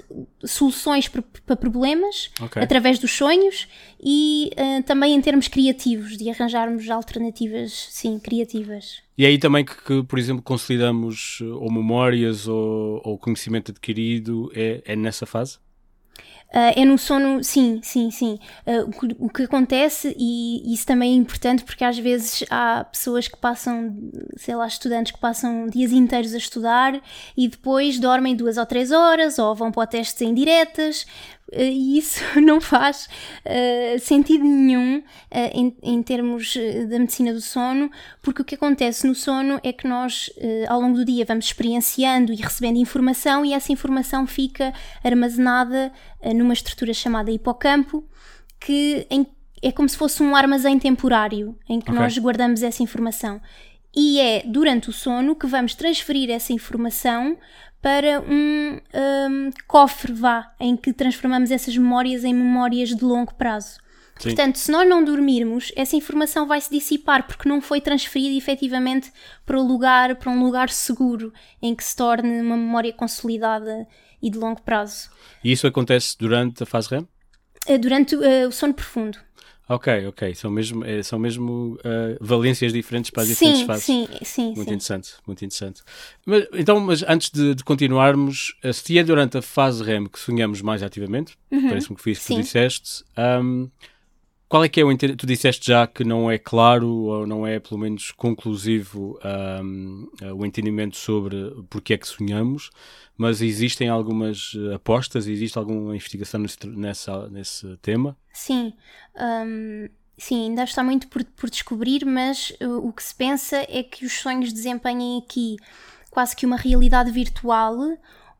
soluções para, problemas Ok. através dos sonhos e eh, também em termos criativos, de arranjarmos alternativas, sim, criativas. E é aí também que, que, por exemplo, consolidamos eh, ou memórias ou, ou conhecimento adquirido é, é nessa fase? Ah, é no sono, sim, sim, sim. Ah, o, que, acontece, e isso também é importante porque às vezes há pessoas que passam, sei lá, estudantes que passam dias inteiros a estudar e depois dormem duas ou três horas ou vão para o teste em diretas. Ah, E isso não faz ah, sentido nenhum ah, em, em termos da medicina do sono, porque o que acontece no sono é que nós, ah, ao longo do dia, vamos experienciando e recebendo informação e essa informação fica armazenada eh, numa estrutura chamada hipocampo, que em- é como se fosse um armazém temporário em que Ok. nós guardamos essa informação. E é durante o sono que vamos transferir essa informação para um hum, cofre, vá, em que transformamos essas memórias em memórias de longo prazo. Sim. Portanto, se nós não dormirmos, essa informação vai se dissipar porque não foi transferida efetivamente para, o lugar, para um lugar seguro em que se torne uma memória consolidada e de longo prazo. E isso acontece durante a fase REM? Eh, Durante eh, o sono profundo. Ok, ok. São mesmo, eh, são mesmo eh, valências diferentes para as sim, diferentes fases. sim, sim, Muito sim. interessante, muito interessante. Mas, então, mas antes de, de continuarmos, eh, se é durante a fase REM que sonhamos mais ativamente, parece-me que foi isso que tu Uhum. Sim. disseste, ahm, qual é que é o? Tu disseste já que não é claro ou não é, pelo menos, conclusivo ahm, eh, o entendimento sobre porque é que sonhamos, mas existem algumas eh, apostas, existe alguma investigação nesse, nessa, nesse tema? Sim, hum, sim, ainda está muito por, por descobrir, mas uh, o que se pensa é que os sonhos desempenhem aqui quase que uma realidade virtual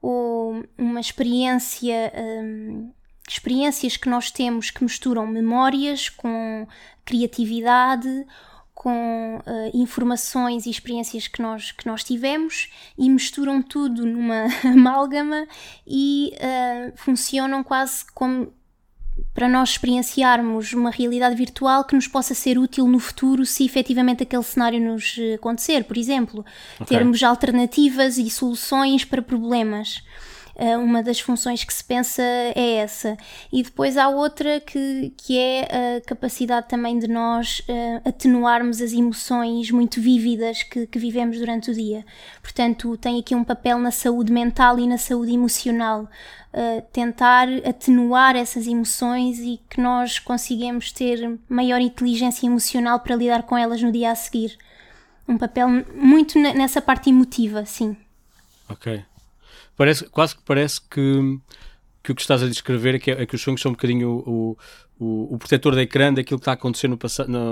ou uma experiência, hum, experiências que nós temos que misturam memórias com criatividade, com uh, informações e experiências que nós, que nós tivemos e misturam tudo numa amálgama e uh, funcionam quase como para nós experienciarmos uma realidade virtual que nos possa ser útil no futuro se efetivamente aquele cenário nos eh, acontecer. Por exemplo, termos alternativas e soluções para problemas. Uh, uma das funções que se pensa é essa. E depois há outra que, que é a capacidade também de nós uh, atenuarmos as emoções muito vívidas que, que vivemos durante o dia. Portanto, tem aqui um papel na saúde mental e na saúde emocional. Uh, tentar atenuar essas emoções e que nós consigamos ter maior inteligência emocional para lidar com elas no dia a seguir. Um papel muito ne- nessa parte emotiva, sim. Ok. Parece, quase que parece que, que o que estás a descrever é que, é que os sonhos são um bocadinho o, o, o protetor da ecrã daquilo que está a acontecer no,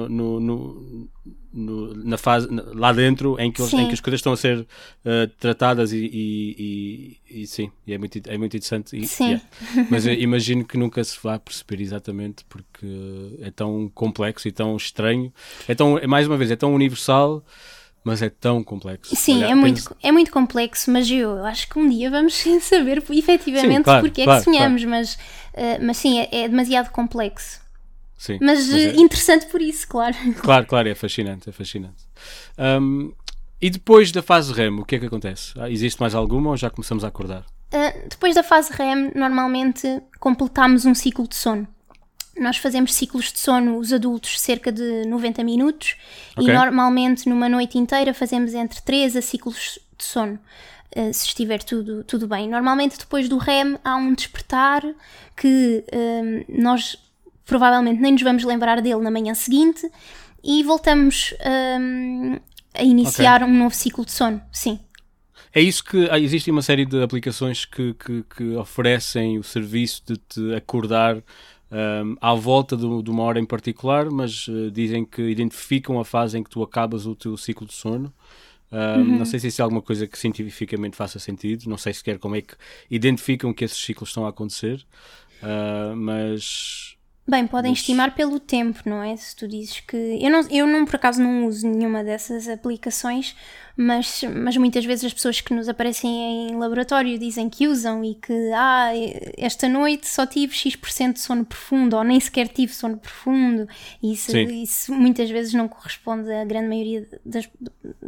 no, no, no- na fase, lá dentro, em que, eles- em que as coisas estão a ser eh, tratadas e, e, e- e sim, e é, muito, é muito interessante. Sim. yeah. Mas imagino que nunca se vá perceber exatamente porque é tão complexo e tão estranho. É tão, é, mais uma vez, é tão universal, mas é tão complexo. Sim, é, muito, penso- é muito complexo, mas eu acho que um dia vamos saber efetivamente Sim, claro, porque é claro, que sonhamos, mas, eh, mas sim, é, é demasiado complexo. sim, Mas, é- eh, interessante por isso, claro. Claro, claro, é fascinante, é fascinante. Ahm, e depois da fase REM, o que é que acontece? Ah, existe mais alguma ou já começamos a acordar? Uh, depois da fase REM, normalmente completamos um ciclo de sono. Nós fazemos ciclos de sono, os adultos, cerca de 90 minutos, Ok. e normalmente numa noite inteira fazemos entre 3 a ciclos de sono, uh, se estiver tudo, tudo bem. Normalmente depois do REM há um despertar que um, nós provavelmente nem nos vamos lembrar dele na manhã seguinte e voltamos um, a iniciar um novo ciclo de sono, sim. É isso que ah, existe uma série de aplicações que, que, que oferecem o serviço de te acordar ahm, à volta do- de uma hora em particular, mas eh, dizem que identificam a fase em que tu acabas o teu ciclo de sono. Uhum. Não sei se isso é alguma coisa que cientificamente faça sentido, não sei sequer como é que identificam que esses ciclos estão a acontecer, Ah, mas Bem, podem Mas- estimar pelo tempo, não é? Se tu dizes que. Eu, não, eu não, por acaso, não uso nenhuma dessas aplicações, mas, mas muitas vezes as pessoas que nos aparecem em laboratório dizem que usam e que, ah, esta noite só tive X% de sono profundo, ou nem sequer tive sono profundo. E isso, isso muitas vezes não corresponde, a grande maioria das,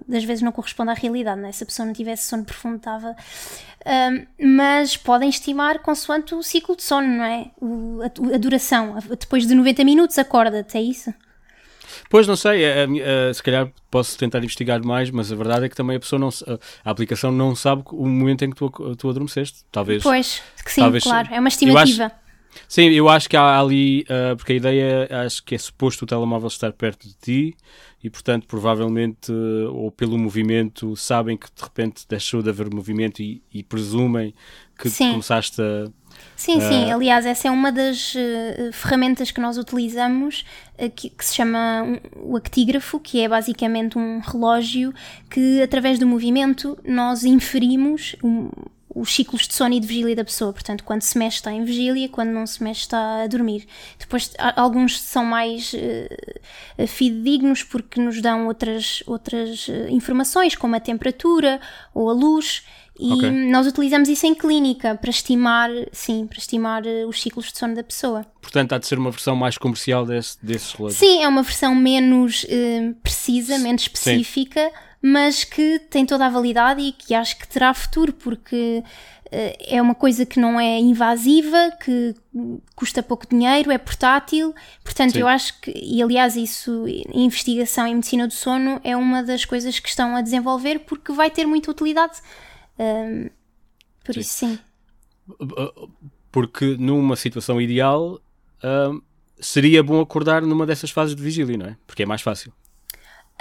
das vezes não corresponde à realidade, não é? Se a pessoa não tivesse sono profundo, estava. Ahm, mas podem estimar consoante o ciclo de sono, não é? O- a, a duração. Depois de 90 minutos, acorda-te, é isso? Pois não sei, é, é, é, se calhar posso tentar investigar mais, mas a verdade é que também a pessoa não, a aplicação não sabe o momento em que tu, tu adormeceste. Talvez. Pois, que sim, talvez- claro. É uma eu acho- estimativa. Sim, eu acho que há ali, ah, porque a ideia acho que é suposto o telemóvel estar perto de ti e, portanto, provavelmente, ah, ou pelo movimento, sabem que de repente deixou de haver movimento e, e presumem que começaste a. Sim, sim. Ah. Aliás, essa é uma das eh, ferramentas que nós utilizamos eh, que, que se chama um- o actígrafo, que é basicamente um relógio que, através do movimento, nós inferimos um- os ciclos de sono e de vigília da pessoa. Portanto, quando se mexe está em vigília, quando não se mexe está a dormir. Depois, alguns são mais eh, fidedignos porque nos dão outras, outras eh, informações, como a temperatura ou a luz. E Ok. nós utilizamos isso em clínica para estimar, sim, para estimar eh, os ciclos de sono da pessoa. Portanto, há de ser uma versão mais comercial desse, desses relógios. Sim, é uma versão menos eh, precisa, menos específica, mas que tem toda a validade e que acho que terá futuro, porque eh, é uma coisa que não é invasiva, que custa pouco dinheiro, é portátil, portanto Sim. eu acho que, e aliás isso, investigação em medicina do sono é uma das coisas que estão a desenvolver porque vai ter muita utilidade. Ahm, por Sim. isso sim. Porque numa situação ideal ahm, seria bom acordar numa dessas fases de vigília, não é? Porque é mais fácil.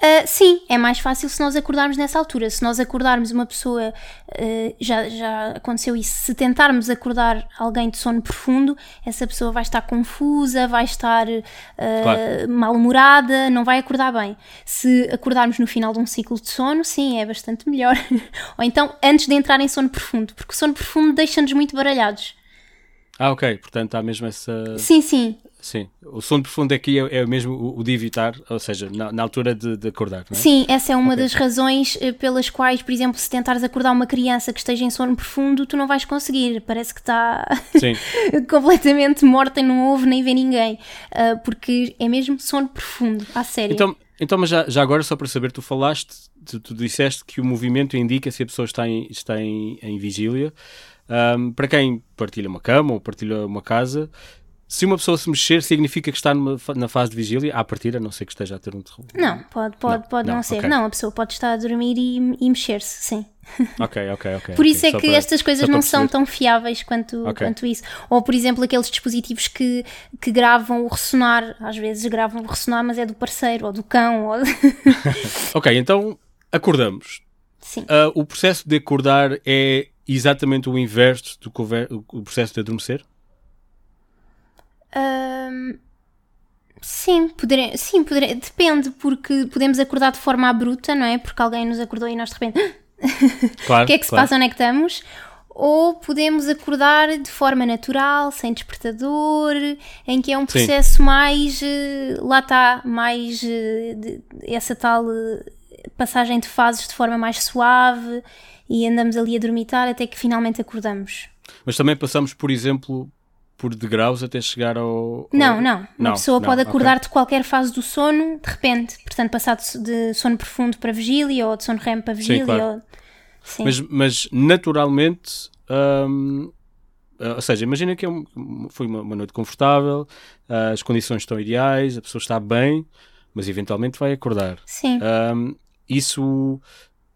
Uh, sim, é mais fácil se nós acordarmos nessa altura. Se nós acordarmos uma pessoa, uh, já, já aconteceu isso, se tentarmos acordar alguém de sono profundo, essa pessoa vai estar confusa, vai estar uh, Claro. mal-humorada, não vai acordar bem. Se acordarmos no final de um ciclo de sono, sim, é bastante melhor. Ou então antes de entrar em sono profundo, porque o sono profundo deixa-nos muito baralhados. Ah, ok. Portanto, há mesmo essa. Sim, sim, Sim. O sono profundo aqui é, é mesmo o, o de evitar, ou seja, na, na altura de, de acordar, é? Sim, essa é uma Ok. das razões eh, pelas quais, por exemplo, se tentares acordar uma criança que esteja em sono profundo, tu não vais conseguir. Parece que está completamente morta e não ouve nem vê ninguém. Ah, porque é mesmo sono profundo, à sério. Então, então mas já, já agora, só para saber, tu falaste, tu, tu disseste que o movimento indica se a pessoa está em, está em, em vigília. Ahm, para quem partilha uma cama ou partilha uma casa, se uma pessoa se mexer, significa que está numa na fase de vigília, à partida, a não ser que esteja a ter um terror. Não, pode, pode, Não, pode não, não, ser. ok. Não, a pessoa pode estar a dormir e, e mexer-se, sim. Ok, ok, ok. Por isso é Só que para- estas coisas não são tão fiáveis quanto, Ok. quanto isso. Ou, por exemplo, aqueles dispositivos que, que gravam o ressonar. Às vezes gravam o ressonar, mas é do parceiro, ou do cão, ou... Ok, então acordamos. Sim. Ah, o processo de acordar é exatamente o inverso do o processo de adormecer? Sim, poderei, sim poderei, depende, porque podemos acordar de forma abrupta, não é? Porque alguém nos acordou e nós de repente, "Ah, Claro. o que é que se claro. passa, onde é que estamos? Ou podemos acordar de forma natural, sem despertador, em que é um Sim. processo mais, eh, lá está, mais eh, essa tal eh, passagem de fases de forma mais suave e andamos ali a dormitar até que finalmente acordamos. Mas também passamos, por exemplo, por degraus até chegar ao. Não, não. Uma Não, pessoa não, pode acordar de qualquer fase do sono, de repente. Portanto, passar de, sono profundo para vigília ou de sono REM para vigília. claro. ou- Sim. Mas, mas naturalmente. hum, ah, ou seja, imagina que é foi uma, uma noite confortável, ah, as condições estão ideais, a pessoa está bem, mas eventualmente vai acordar. Sim. Hum, isso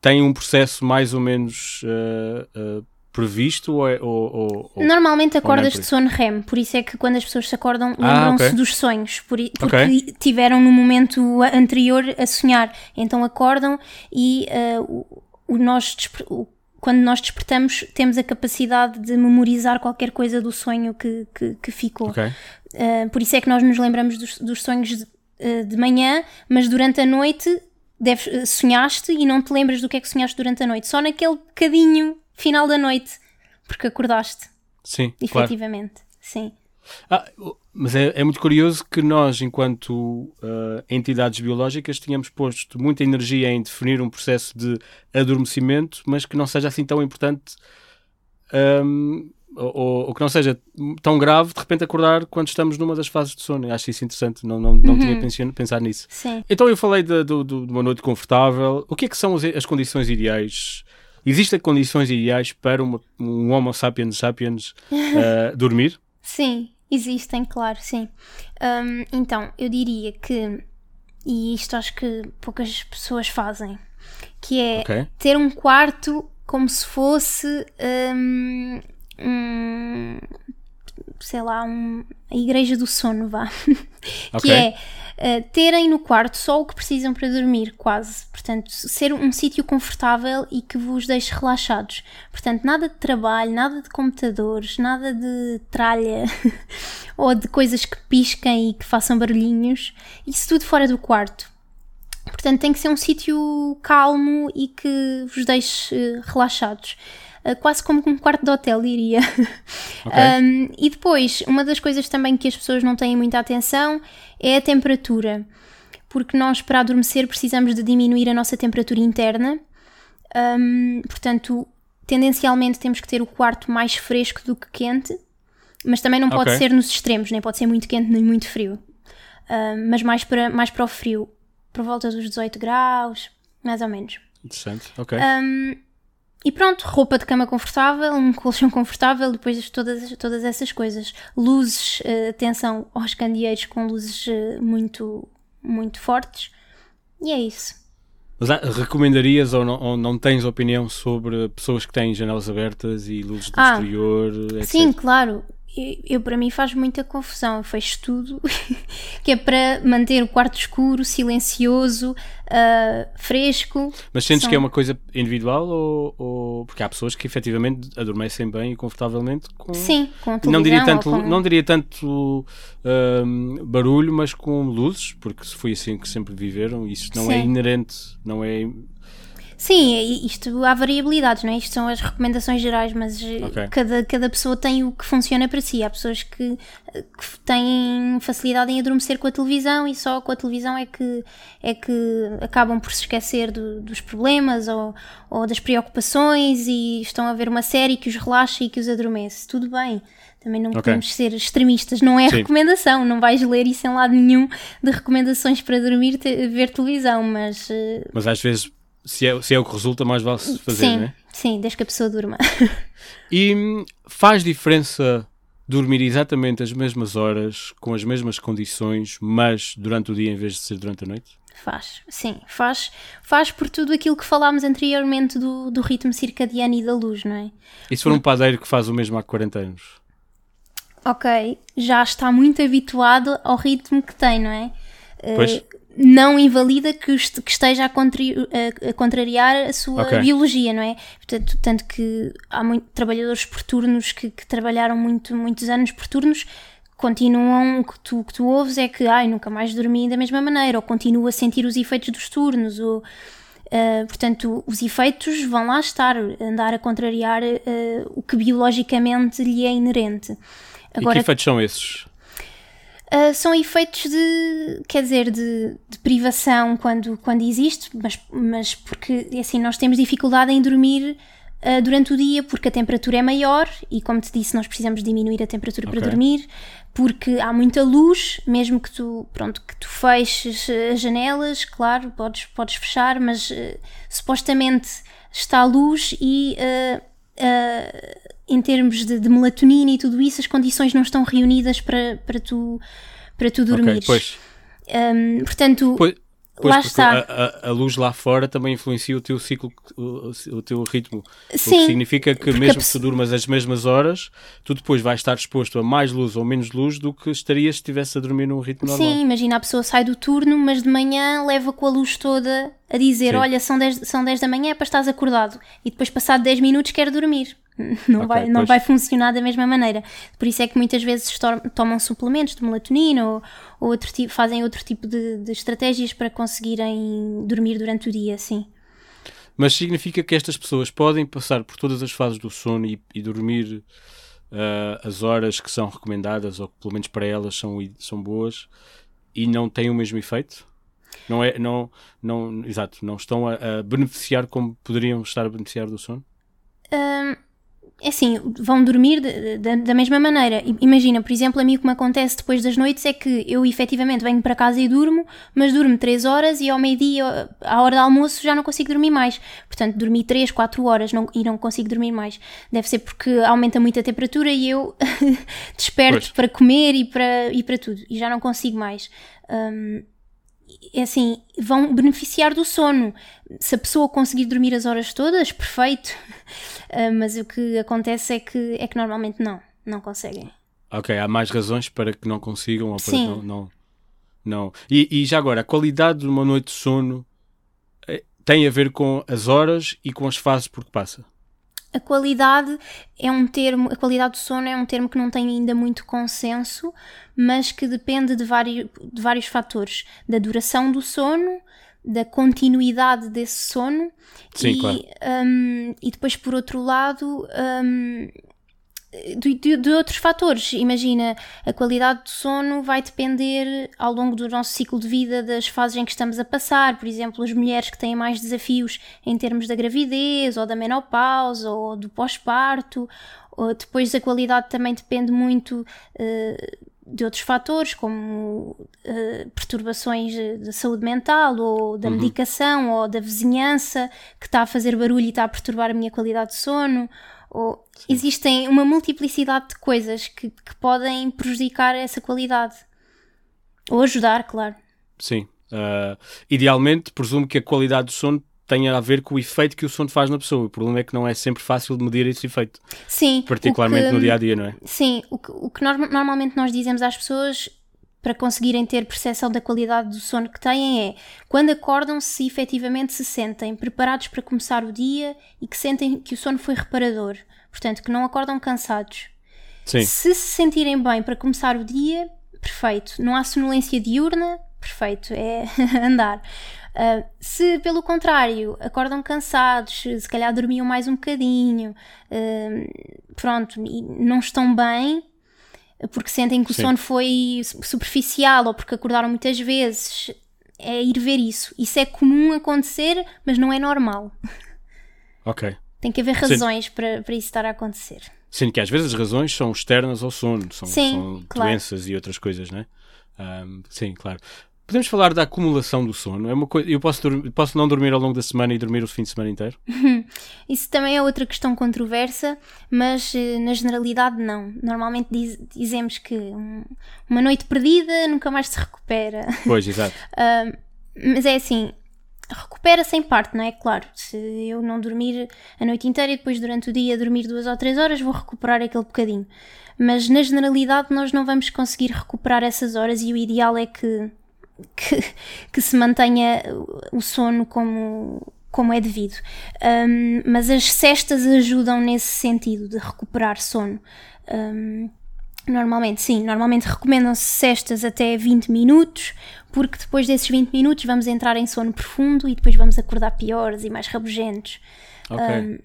tem um processo mais ou menos ah, ah, previsto ou, é, ou, ou- Normalmente é acordas por de sono REM, por isso é que quando as pessoas se acordam Ah, lembram-se ok. dos sonhos, por porque Ok. tiveram no momento anterior a sonhar. Então acordam e ah, o, o nós o- quando nós despertamos temos a capacidade de memorizar qualquer coisa do sonho que, que, que ficou. Ok. Uh, por isso é que nós nos lembramos dos, dos sonhos de, uh, de manhã, mas durante a noite deves, uh, sonhaste e não te lembras do que é que sonhaste durante a noite. Só naquele bocadinho final da noite, porque acordaste, Sim, claro. efetivamente. Sim. Ah, mas é, é muito curioso que nós, enquanto ah, entidades biológicas, tínhamos posto muita energia em definir um processo de adormecimento, mas que não seja assim tão importante ahm, ou, ou que não seja tão grave de repente acordar quando estamos numa das fases de sono. Eu Acho isso interessante, não, não, não tinha pensado, pensado nisso. Sim. Então eu falei de, do- de uma noite confortável. O que é que são as, as condições ideais? Existem condições ideais para uma- um Homo sapiens sapiens ah, dormir? Sim, existem, claro, sim. Hum, então, eu diria que, e isto acho que poucas pessoas fazem, que é Ok. ter um quarto como se fosse hum, um- sei lá, um, a igreja do sono, vá. Ok. que é uh, terem no quarto só o que precisam para dormir, quase. Portanto, ser um sítio confortável e que vos deixe relaxados. Portanto, nada de trabalho, nada de computadores, nada de tralha ou de coisas que pisquem e que façam barulhinhos. Isso tudo fora do quarto. Portanto, tem que ser um sítio calmo e que vos deixe eh, relaxados. Uh, quase como um quarto de hotel, diria. Ok. Um, e depois, uma das coisas também que as pessoas não têm muita atenção é a temperatura. Porque nós, para adormecer, precisamos de diminuir a nossa temperatura interna. Um, portanto, tendencialmente temos que ter o quarto mais fresco do que quente. Mas também não pode Ok. ser nos extremos, nem pode ser muito quente nem muito frio. Um, mas mais para, mais para o frio. Por volta dos 18 graus, mais ou menos. Interessante. Ok. Um, e pronto, roupa de cama confortável, um colchão confortável, depois de todas, todas essas coisas. Luzes, eh, atenção aos candeeiros com luzes eh, muito, muito fortes. E é isso. Mas há- recomendarias ou não, ou não tens opinião sobre pessoas que têm janelas abertas e luzes do Ah, exterior, etc? Sim, claro. Eu, eu, para mim faz muita confusão. Eu fecho tudo que é para manter o quarto escuro, silencioso, ah, fresco. Mas sentes São- que é uma coisa individual ou, ou- porque há pessoas que efetivamente adormecem bem e confortavelmente com Sim, com televisão. não diria tanto, com- não diria tanto hum, barulho, mas com luzes, porque foi assim que sempre viveram, isso não é Sim. inerente, não é Sim, e isto há variabilidades, não é? Isto são as recomendações gerais, mas eh, Ok. cada, cada pessoa tem o que funciona para si. Há pessoas que, que têm facilidade em adormecer com a televisão e só com a televisão é que, é que acabam por se esquecer do- dos problemas ou, ou das preocupações e estão a ver uma série que os relaxa e que os adormece. Tudo bem. Também não Ok. podemos ser extremistas, não é Sim. recomendação, não vais ler isso em lado nenhum de recomendações para dormir, te- ver televisão, mas eh, mas às vezes se é, se é o que resulta, mais vale se fazer, sim, não é? sim, desde que a pessoa durma. E faz diferença dormir exatamente as mesmas horas, com as mesmas condições, mas durante o dia em vez de ser durante a noite? Faz, sim, faz, faz por tudo aquilo que falámos anteriormente do, do ritmo circadiano e da luz, não é? E se for um padeiro que faz o mesmo há 40 anos? Ok, já está muito habituado ao ritmo que tem, não é? Pois. Não invalida que, est- que esteja a, contri- a- contrariar a sua Ok. biologia, não é? Portanto, tanto que há muito, trabalhadores por turnos que, que trabalharam muito, muitos anos por turnos continuam, o que tu, que tu ouves é que ai, nunca mais dormi da mesma maneira, ou continuo a sentir os efeitos dos turnos, ou uh, portanto, os efeitos vão lá estar, andar a contrariar uh, o que biologicamente lhe é inerente. e que Agora, efeitos são esses? Uh, são efeitos de, quer dizer, de, de privação quando, quando existe, mas, mas porque assim nós temos dificuldade em dormir uh, durante o dia porque a temperatura é maior e, como te disse, nós precisamos diminuir a temperatura Ok. para dormir, porque há muita luz, mesmo que tu, pronto, que tu feches as janelas, claro, podes, podes fechar, mas uh, supostamente está luz e uh, uh, em termos de, de melatonina e tudo isso, as condições não estão reunidas para, para tu para tu dormires. pois. Um, portanto, Pois, pois Lá está. A, a- a luz lá fora também influencia o teu ciclo, o, o teu ritmo. O que Sim, significa que a mesmo que pessoa- tu durmas as mesmas horas, tu depois vais estar exposto a mais luz ou menos luz do que estarias se estivesse a dormir num ritmo normal. sim, imagina a pessoa sai do turno, mas de manhã leva com a luz toda a dizer: Sim. Olha, são 10, são 10 da manhã, é para estás acordado. E depois, passado 10 minutos, quer dormir. Não, Ok, vai, não pois. vai funcionar da mesma maneira. Por isso é que muitas vezes to- tomam suplementos de melatonina ou, ou outro tipo, fazem outro tipo de, de estratégias para conseguirem dormir durante o dia, sim. Mas significa que estas pessoas podem passar por todas as fases do sono e, e dormir ah, as horas que são recomendadas, ou que pelo menos para elas são, são boas, e não têm o mesmo efeito? Não é, não, não, exato, não estão a, a beneficiar como poderiam estar a beneficiar do sono? Hum, é assim, vão dormir de- de- da mesma maneira. Imagina, por exemplo, a mim o que me acontece depois das noites é que eu efetivamente venho para casa e durmo, mas durmo 3 horas e ao meio-dia, à hora do almoço, já não consigo dormir mais. Portanto, dormi 3, 4 horas não- e não consigo dormir mais. Deve ser porque aumenta muito a temperatura e eu desperto Pois. para comer e para, e para tudo. E já não consigo mais. É assim, vão beneficiar do sono. Se a pessoa conseguir dormir as horas todas, perfeito. Ah, mas o que acontece é que, é que normalmente não, não conseguem. Ok, há mais razões para que não consigam ou para Sim. não. não, não. E, e já agora, a qualidade de uma noite de sono eh, tem a ver com as horas e com as fases por que passa. A qualidade é um termo, a qualidade do sono é um termo que não tem ainda muito consenso, mas que depende de vários, de vários fatores, da duração do sono, da continuidade desse sono Sim, e, claro. hum, e depois por outro lado hum, de, de- de outros fatores. Imagina, a qualidade do sono vai depender ao longo do nosso ciclo de vida das fases em que estamos a passar. Por exemplo, as mulheres que têm mais desafios em termos da gravidez, ou da menopausa, ou do pós-parto. Depois a qualidade também depende muito eh, de outros fatores, como eh, perturbações da saúde mental, ou da medicação, ou da vizinhança que está a fazer barulho e está a perturbar a minha qualidade de sono. Ou existem uma multiplicidade de coisas que, que podem prejudicar essa qualidade. Ou ajudar, claro. Sim. Ah, idealmente, presumo que a qualidade do sono tenha a ver com o efeito que o sono faz na pessoa. O problema é que não é sempre fácil de medir esse efeito, Sim. particularmente que, no dia a dia, não é? Sim, o que, o que norma- normalmente nós dizemos às pessoas para conseguirem ter percepção da qualidade do sono que têm é quando acordam se efetivamente se sentem preparados para começar o dia e que sentem que o sono foi reparador. Portanto, que não acordam cansados. Sim. Se se sentirem bem para começar o dia, perfeito. Não há sonolência diurna, perfeito. É andar. Ah, se, pelo contrário, acordam cansados, se calhar dormiam mais um bocadinho, ah, pronto, e não estão bem, porque sentem que o Sim. sono foi su- superficial ou porque acordaram muitas vezes, é ir ver isso. Isso é comum acontecer, mas não é normal. Ok. Tem que haver Sim. razões para, para isso estar a acontecer. Sendo que às vezes as razões são externas ao sono, são, Sim, são claro. doenças e outras coisas, né? Ahm, sim, claro. Podemos falar da acumulação do sono. É uma coisa, eu posso, posso não dormir ao longo da semana e dormir o fim de semana inteiro? Isso também é outra questão controversa, mas eh, na generalidade não. Normalmente diz- dizemos que um- uma noite perdida nunca mais se recupera. Pois, exato. Ah, mas é assim, recupera sem parte, não é? Claro, se eu não dormir a noite inteira e depois durante o dia dormir duas ou três horas, vou recuperar aquele bocadinho. Mas na generalidade nós não vamos conseguir recuperar essas horas e o ideal é que, que, que se mantenha o sono como, como é devido. Ahm, mas as cestas ajudam nesse sentido de recuperar sono. Ahm, Normalmente, sim, normalmente recomendam-se cestas até 20 minutos, porque depois desses 20 minutos vamos entrar em sono profundo e depois vamos acordar piores e mais rabugentos. Ok.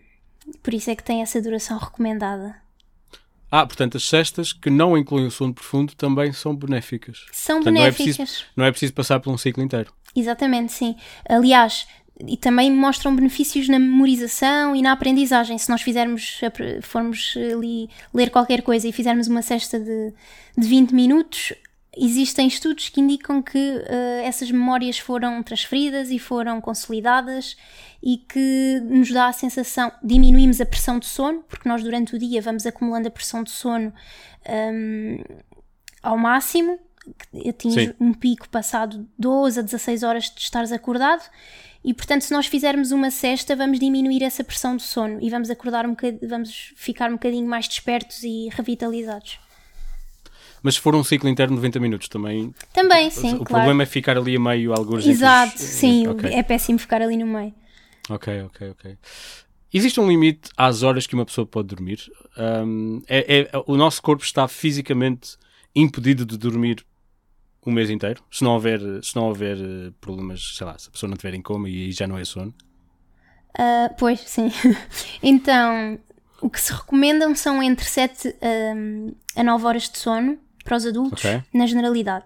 Por isso é que tem essa duração recomendada. Ah, portanto, as cestas que não incluem o sono profundo também são benéficas. São Portanto, não é, benéficas. preciso, não é preciso passar por um ciclo inteiro. Exatamente, sim. Aliás, e também mostram benefícios na memorização e na aprendizagem. Se nós fizermos, formos ali ler qualquer coisa e fizermos uma cesta de, de 20 minutos, existem estudos que indicam que eh, essas memórias foram transferidas e foram consolidadas e que nos dá a sensação, diminuímos a pressão de sono, porque nós durante o dia vamos acumulando a pressão de sono hum, ao máximo, atinge Sim. um pico passado 12 a 16 horas de estares acordado e portanto se nós fizermos uma cesta vamos diminuir essa pressão do sono e vamos acordar um bocadinho, vamos ficar um bocadinho mais despertos e revitalizados. Mas se for um ciclo inteiro de 90 minutos também, Também, sim, o claro. problema é ficar ali a meio alguns entre os- Exato, sim, Ok. é péssimo ficar ali no meio. Ok, ok, ok. Existe um limite às horas que uma pessoa pode dormir? Ahm, é, é- o nosso corpo está fisicamente impedido de dormir um mês inteiro? Se não houver, se não houver eh, problemas, sei lá, se a pessoa não estiver em coma e já não é sono? Ah, pois, sim. então, o que se recomendam são entre 7 hum, a 9 horas de sono para os adultos, Ok. na generalidade.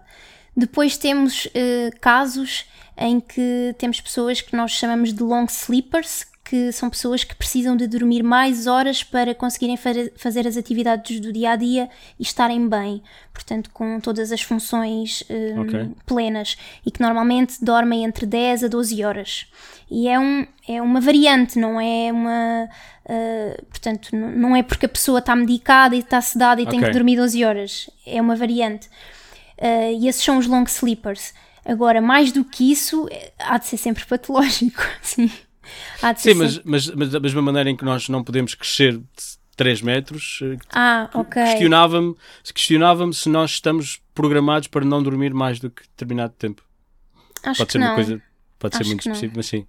Depois temos eh, casos em que temos pessoas que nós chamamos de long sleepers, que são pessoas que precisam de dormir mais horas para conseguirem fa- fazer as atividades do dia a dia e estarem bem, portanto, com todas as funções hum, Ok. plenas e que normalmente dormem entre 10 a 12 horas. E é, um, é uma variante, não é uma. Ah, portanto, não é porque a pessoa está medicada e está sedada e tem Ok. que dormir 12 horas. É uma variante. Ah, e esses são os long sleepers. Agora, mais do que isso, há de ser sempre patológico. Sim. Há de ser Sim, mas, mas, mas da mesma maneira em que nós não podemos crescer 3 metros, eh, Ah, ok. questionava-me questionava se nós estamos programados para não dormir mais do que determinado tempo. Acho Pode que ser não. uma coisa, pode ser Acho muito que não. específico, mas sim.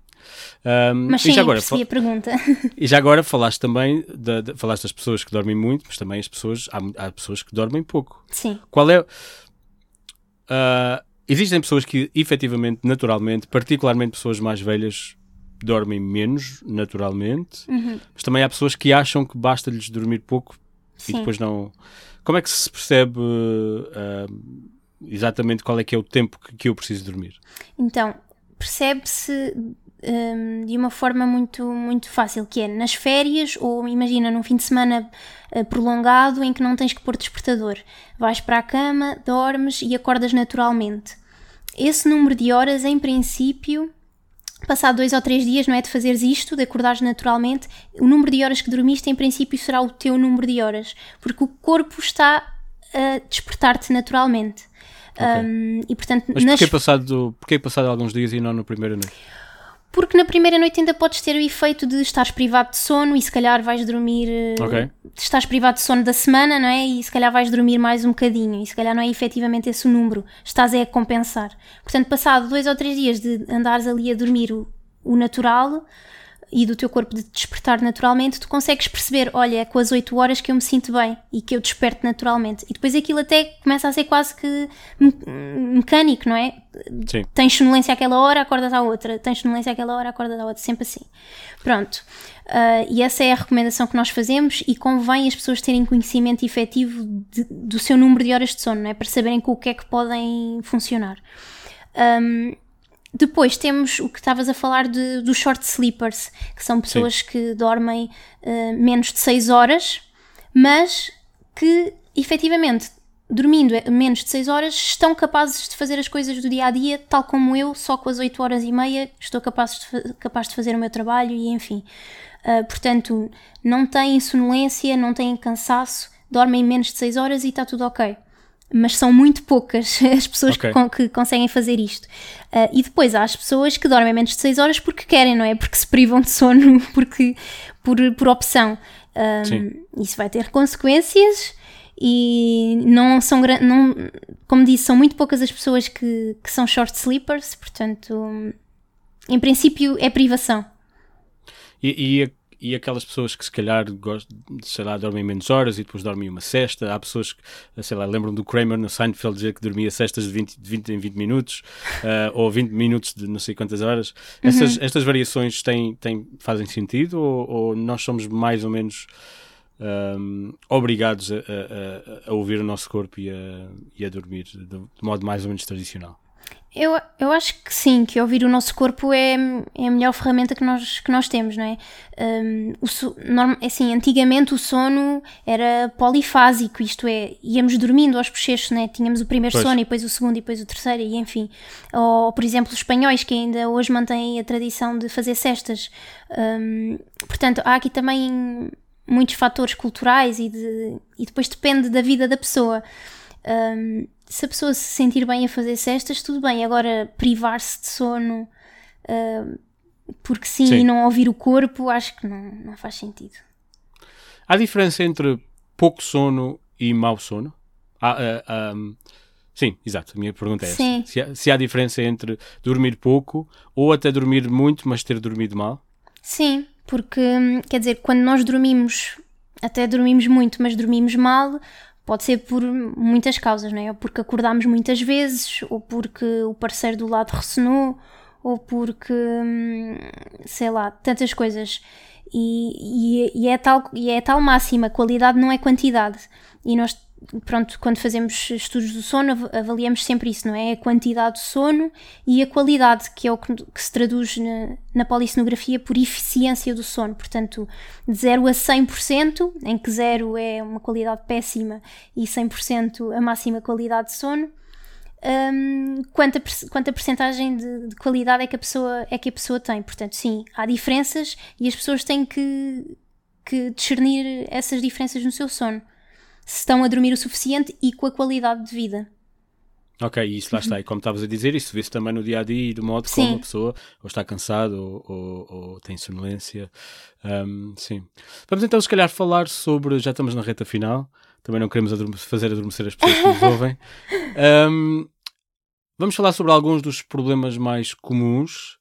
Ahm, Mas e, sim, já agora, a pergunta. e já agora falaste também da, da- falaste das pessoas que dormem muito, mas também as pessoas há, há pessoas que dormem pouco. Sim. Qual é. ah, existem pessoas que efetivamente, naturalmente, particularmente pessoas mais velhas, dormem menos naturalmente, Uhum. mas também há pessoas que acham que basta-lhes dormir pouco e Sim. depois não. Como é que se percebe ah, exatamente qual é que é o tempo que, que eu preciso dormir? Então, percebe-se hum, de uma forma muito, muito fácil, que é nas férias ou imagina num fim de semana eh, prolongado em que não tens que pôr despertador. Vais para a cama, dormes e acordas naturalmente. Esse número de horas, em princípio, passado dois ou três dias, não é de fazeres isto, de acordares naturalmente, o número de horas que dormiste, em princípio, será o teu número de horas, porque o corpo está a despertar-te naturalmente. Hum, e portanto, Mas nas porquê passado, porquê passado alguns dias e não na primeira noite? Porque na primeira noite ainda podes ter o efeito de estares privado de sono e se calhar vais dormir. eh, Ok. Estás privado de sono da semana, não é? E se calhar vais dormir mais um bocadinho. E se calhar não é efetivamente esse o número. Estás é a compensar. Portanto, passado dois ou três dias de andares ali a dormir o, o natural e do teu corpo de despertar naturalmente, tu consegues perceber: olha, é com as 8 horas que eu me sinto bem e que eu desperto naturalmente. E depois aquilo até começa a ser quase que me- mecânico, não é? Sim. tens sonolência àquela hora, acordas à outra, tens sonolência àquela hora, acordas à outra, sempre assim. Pronto. Ah, e essa é a recomendação que nós fazemos e convém as pessoas terem conhecimento efetivo de- do seu número de horas de sono, não é? Para saberem com o que é que podem funcionar. Ahm, depois temos o que estavas a falar de, dos short sleepers, que são pessoas que dormem ah, menos de 6 horas, mas que efetivamente, dormindo menos de 6 horas, estão capazes de fazer as coisas do dia a dia, tal como eu, só com as 8 horas e meia, estou capaz de, capaz de fazer o meu trabalho e enfim. Ah, portanto, não têm sonolência, não têm cansaço, dormem menos de 6 horas e está tudo ok. Mas são muito poucas as pessoas Ok. que, con- que conseguem fazer isto. Ah, e depois há as pessoas que dormem menos de 6 horas porque querem, não é? Porque se privam de sono, porque, por, por opção. Ah, Sim. isso vai ter consequências e não são não, como disse, são muito poucas as pessoas que, que são short sleepers, portanto, em princípio é privação. E, e, e aquelas pessoas que se calhar gostam, sei lá, dormem menos horas e depois dormem uma cesta. Há pessoas que, sei lá, lembram do Kramer no Seinfeld dizer que dormia cestas de 20, de 20 em 20 minutos ah, ou 20 minutos de não sei quantas horas. Essas, estas variações têm, têm, fazem sentido ou, ou nós somos mais ou menos ahm, obrigados a, a- a- a ouvir o nosso corpo e a, e a dormir de, de modo mais ou menos tradicional? Eu, eu acho que sim, que ouvir o nosso corpo é, é a melhor ferramenta que nós, que nós temos, não é? Um, o so- norm- assim, antigamente o sono era polifásico, isto é, íamos dormindo aos bochechos, não é? Tínhamos o primeiro Pois. sono e depois o segundo e depois o terceiro e enfim. Ou, por exemplo, os espanhóis que ainda hoje mantêm a tradição de fazer cestas. Um, portanto, há aqui também muitos fatores culturais e, de, e depois depende da vida da pessoa. Um, se a pessoa se sentir bem a fazer cestas, tudo bem. Agora, privar-se de sono um, porque sim, Sim. e não ouvir o corpo, acho que não, não faz sentido. Há diferença entre pouco sono e mau sono? Ah, ah, sim, exato. A minha pergunta é essa. Sim. Se há, se há diferença entre dormir pouco ou até dormir muito, mas ter dormido mal? Sim, porque hum, quer dizer, quando nós dormimos, até dormimos muito, mas dormimos mal, pode ser por muitas causas, não é? Ou porque acordámos muitas vezes, ou porque o parceiro do lado ressonou, ou porque hum, sei lá, tantas coisas. E, e, e é tal, e é tal máxima, qualidade não é quantidade. E nós, pronto, quando fazemos estudos do sono, av- avaliamos sempre isso, não é? A quantidade de sono e a qualidade, que é o que, que se traduz na, na polissonografia por eficiência do sono. Portanto, de 0 a 100%, em que 0 é uma qualidade péssima e 100% a máxima qualidade de sono, hum, quanta, quanta percentagem de, de qualidade é que, a pessoa, é que a pessoa tem. Portanto, sim, há diferenças e as pessoas têm que, que discernir essas diferenças no seu sono. Se estão a dormir o suficiente e com a qualidade de vida. Ok, e isso lá está. E como estavas a dizer, isso vê-se também no dia a dia e do modo Sim. como a pessoa ou está cansada ou, ou- ou tem sonolência. Ahm, sim. Vamos então, se calhar, falar sobre. Já estamos na reta final. Também não queremos adorme- fazer adormecer as pessoas que nos ouvem. Ahm, vamos falar sobre alguns dos problemas mais comuns.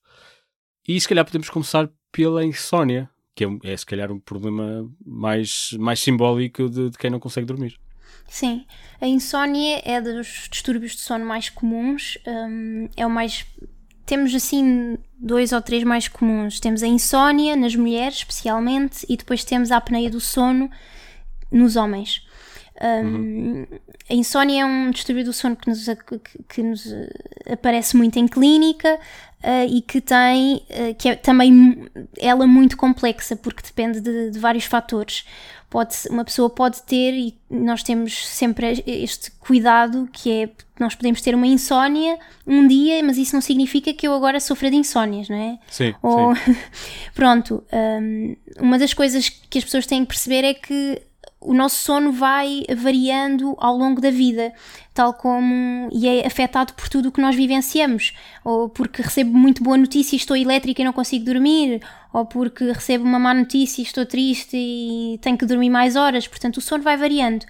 E se calhar podemos começar pela insónia, que é, um- é se calhar um problema mais, mais simbólico de, de quem não consegue dormir. Sim, a insónia é dos distúrbios de sono mais comuns. hum, é o mais. Temos assim dois ou três mais comuns. Temos a insónia nas mulheres, especialmente, e depois temos a apneia do sono nos homens. Hum, A insónia é um distúrbio do sono que nos, que, que nos eh, aparece muito em clínica eh, e que tem, eh, que é também ela muito complexa porque depende de, de vários fatores. Pode, uma pessoa pode ter, e nós temos sempre este cuidado, que é nós podemos ter uma insónia um dia, mas isso não significa que eu agora sofra de insónias, não é? Sim, Ou, sim. pronto, hum, uma das coisas que as pessoas têm que perceber é que o nosso sono vai variando ao longo da vida, tal como e é afetado por tudo o que nós vivenciamos, ou porque recebo muito boa notícia e estou elétrica e não consigo dormir, ou porque recebo uma má notícia e estou triste e tenho que dormir mais horas, portanto o sono vai variando.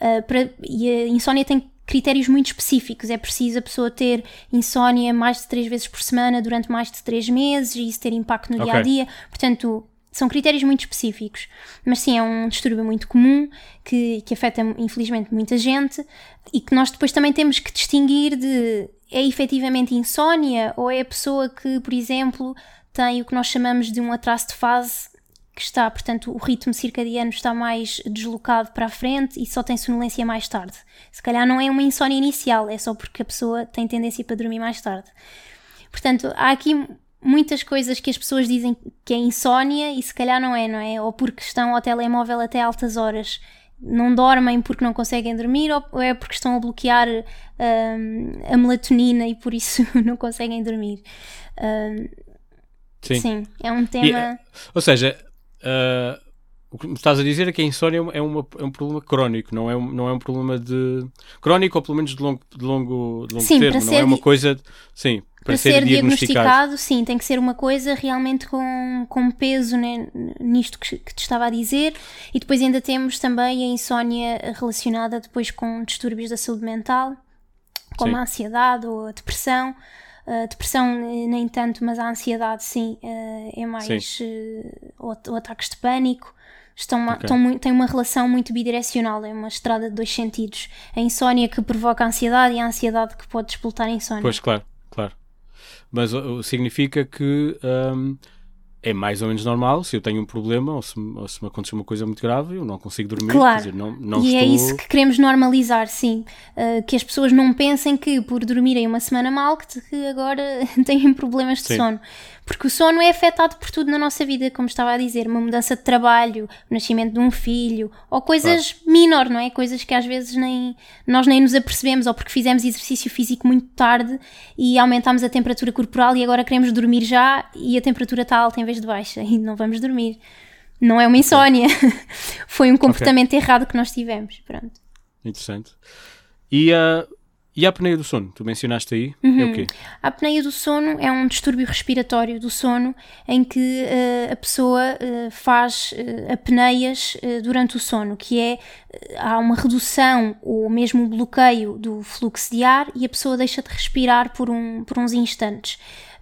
Uh, para- e a insónia tem critérios muito específicos. É preciso a pessoa ter insónia mais de três vezes por semana durante mais de três meses e isso ter impacto no Ok. dia a dia. Portanto, são critérios muito específicos. Mas sim, é um distúrbio muito comum que, que afeta, infelizmente, muita gente e que nós depois também temos que distinguir de é efetivamente insónia ou é a pessoa que, por exemplo, tem o que nós chamamos de um atraso de fase que está, portanto, o ritmo circadiano está mais deslocado para a frente e só tem sonolência mais tarde. Se calhar não é uma insónia inicial, é só porque a pessoa tem tendência para dormir mais tarde. Portanto, há aqui muitas coisas que as pessoas dizem que é insónia e se calhar não é, não é? Ou porque estão ao telemóvel até altas horas, não dormem porque não conseguem dormir, ou é porque estão a bloquear hum, a melatonina e por isso não conseguem dormir. Hum, sim. sim. é um E, tema. eh, ou seja, ah, o que me estás a dizer é que a insónia é, uma- é um problema crónico, não é um, não é um problema de. crónico ou pelo menos de longo, de longo, de longo Sim, termo, não é uma coisa. Sim, para, para ser, ser diagnosticado. diagnosticado, sim, tem que ser uma coisa realmente com, com peso né, nisto que, que te estava a dizer. E depois ainda temos também a insónia relacionada depois com distúrbios da saúde mental, como Sim. a ansiedade ou a depressão. A depressão eh, nem tanto, mas a ansiedade sim, eh, é mais eh, ou, ou ataques de pânico. Estão, ma- Ok. estão têm uma relação muito bidirecional, é uma estrada de dois sentidos. A insónia que provoca a ansiedade e a ansiedade que pode despoltar a insónia. Pois, claro, claro. Mas uh, significa que hum, é mais ou menos normal se eu tenho um problema ou se, me- ou se me acontecer uma coisa muito grave, eu não consigo dormir. Claro. Dizer, não, não e estou... é isso que queremos normalizar, sim. Uh, que as pessoas não pensem que por dormirem uma semana mal que, que agora têm problemas de Sim. sono. Porque o sono é afetado por tudo na nossa vida, como estava a dizer, uma mudança de trabalho, o nascimento de um filho, ou coisas menor, não é? Coisas que às vezes nem nós nem nos apercebemos, ou porque fizemos exercício físico muito tarde e aumentámos a temperatura corporal e agora queremos dormir já e a temperatura está alta em vez de baixa e não vamos dormir. Não é uma insónia. Foi um comportamento errado que nós tivemos. Pronto. Interessante. E, a e a apneia do sono? Tu mencionaste aí. É Uhum. o quê? A apneia do sono é um distúrbio respiratório do sono em que eh, a pessoa eh, faz eh, apneias durante o sono, que é há uma redução ou mesmo um bloqueio do fluxo de ar e a pessoa deixa de respirar por, um, por uns instantes.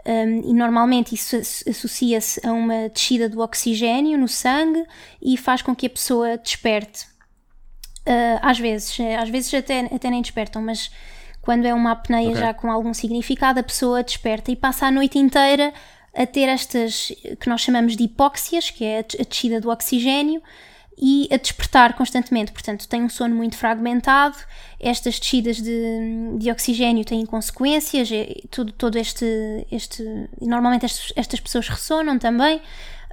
Um, e normalmente isso as- associa-se a uma descida do oxigênio no sangue e faz com que a pessoa desperte. Uh, às vezes, às vezes até, até nem despertam, mas quando é uma apneia Ok. já com algum significado, a pessoa desperta e passa a noite inteira a ter estas que nós chamamos de hipóxias, que é a des- a descida do oxigênio, e a despertar constantemente. Portanto, tem um sono muito fragmentado, estas descidas de, de oxigênio têm consequências, é- tudo, todo este, este. Normalmente estes- estas pessoas ressonam também.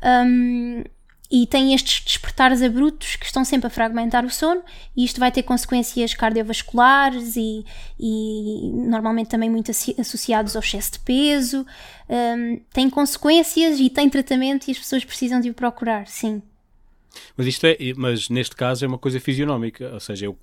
hum, e tem estes despertares abruptos que estão sempre a fragmentar o sono e isto vai ter consequências cardiovasculares e, e normalmente também muito associados ao excesso de peso. Hum, tem consequências e tem tratamento e as pessoas precisam de o procurar, sim. Mas isto é, mas neste caso é uma coisa fisionómica, ou seja, o,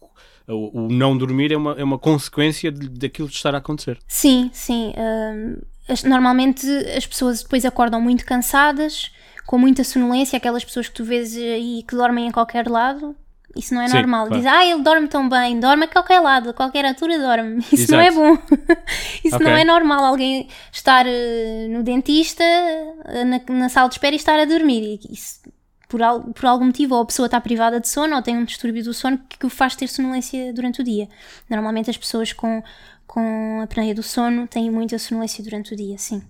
o, o não dormir é uma, é uma consequência de- daquilo que estar a acontecer. Sim, sim. hum, as- normalmente as pessoas depois acordam muito cansadas, com muita sonolência, aquelas pessoas que tu vês aí que dormem em qualquer lado. Isso não é Sim, normal. claro. Diz, ah, ele dorme tão bem, dorme a qualquer lado, a qualquer altura dorme. Isso não é Exato. bom. Isso Ok. não é normal. Alguém estar eh, no dentista, eh, na, na sala de espera e estar a dormir. E Isso, por, al- por algum motivo, ou a pessoa está privada de sono ou tem um distúrbio do sono que, que o faz ter sonolência durante o dia. Normalmente as pessoas com, com a apneia do sono têm muita sonolência durante o dia, sim.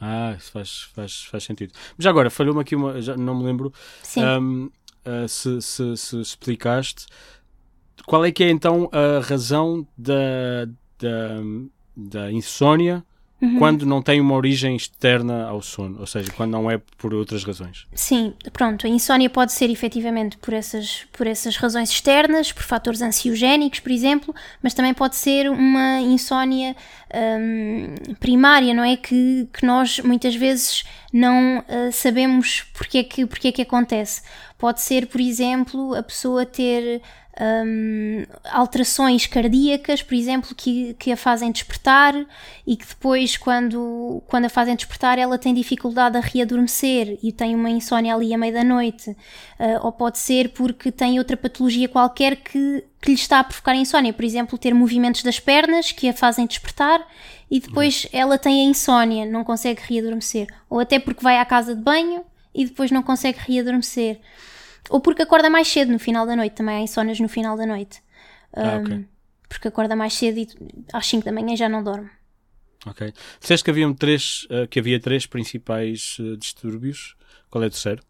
Ah, isso faz, faz, faz sentido. Mas agora, falhou-me aqui uma, já não me lembro Sim. hum, ah, se, se, se explicaste qual é que é então a razão da, da, da insónia Uhum. quando não tem uma origem externa ao sono, ou seja, quando não é por outras razões. Sim, pronto, a insónia pode ser efetivamente por essas, por essas razões externas, por fatores ansiogénicos, por exemplo, mas também pode ser uma insónia hum, primária, não é? Que, que nós muitas vezes não ah, sabemos porque é, que, porque é que acontece. Pode ser, por exemplo, a pessoa ter hum, alterações cardíacas, por exemplo, que, que a fazem despertar e que depois, quando, quando a fazem despertar, ela tem dificuldade a readormecer e tem uma insónia ali à meia da noite. Ah, ou pode ser porque tem outra patologia qualquer que, que lhe está a provocar insónia, por exemplo, ter movimentos das pernas que a fazem despertar e depois ela tem a insónia, não consegue readormecer. Ou até porque vai à casa de banho e depois não consegue readormecer. Ou porque acorda mais cedo no final da noite, também há insónias no final da noite. Ah, Um, ok. Porque acorda mais cedo e às 5 da manhã já não dorme. Ok. Disseste que, haviam três, ah, que havia três principais ah, distúrbios. Qual é o terceiro?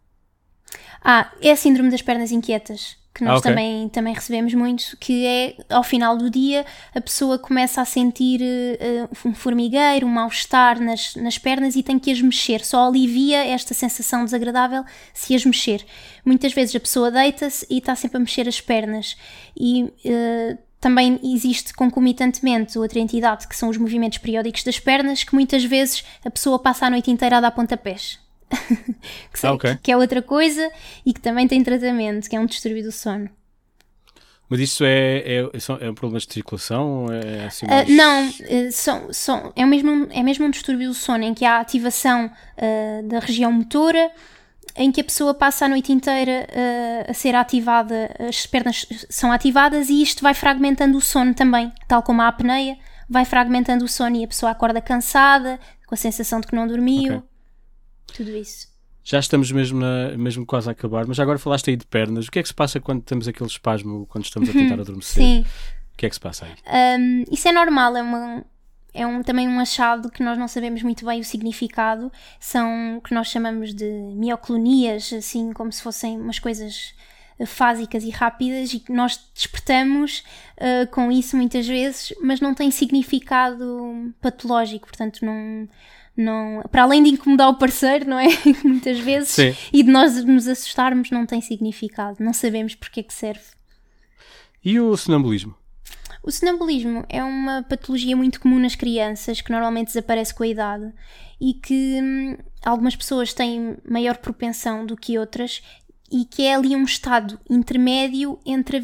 Ah, é a síndrome das pernas inquietas, que nós Ah, ok. também, também recebemos muito, que é ao final do dia a pessoa começa a sentir eh, um formigueiro, um mal-estar nas, nas pernas e tem que as mexer. Só alivia esta sensação desagradável se as mexer. Muitas vezes a pessoa deita-se e está sempre a mexer as pernas. E eh, também existe concomitantemente outra entidade que são os movimentos periódicos das pernas, que muitas vezes a pessoa passa a noite inteira a dar pontapés. que, sei- Ah, ok. que é outra coisa e que também tem tratamento, que é um distúrbio do sono. Mas isso é, é, são- é um problema de circulação? É assim Ah, mais... não, eh, são, são, é, mesmo é mesmo um distúrbio do sono em que há ativação ah, da região motora, em que a pessoa passa a noite inteira ah, a ser ativada, as pernas são ativadas e isto vai fragmentando o sono também, tal como a apneia, vai fragmentando o sono e a pessoa acorda cansada, com a sensação de que não dormiu. Ok. Tudo isso. Já estamos mesmo, na- mesmo quase a acabar, mas agora falaste aí de pernas. O que é que se passa quando temos aquele espasmo, quando estamos a tentar adormecer? Sim. O que é que se passa aí? Um, isso é normal, é, uma, é um, também um achado que nós não sabemos muito bem o significado. São o que nós chamamos de mioclonias, assim como se fossem umas coisas eh, fásicas e rápidas e que nós despertamos eh, com isso muitas vezes, mas não tem significado patológico, portanto não... Não, para além de incomodar o parceiro, não é? Muitas vezes, Sim. e de nós nos assustarmos, não tem significado, não sabemos porque é que serve. E o sonambulismo? O sonambulismo é uma patologia muito comum nas crianças que normalmente desaparece com a idade e que hum, algumas pessoas têm maior propensão do que outras e que é ali um estado intermédio entre a,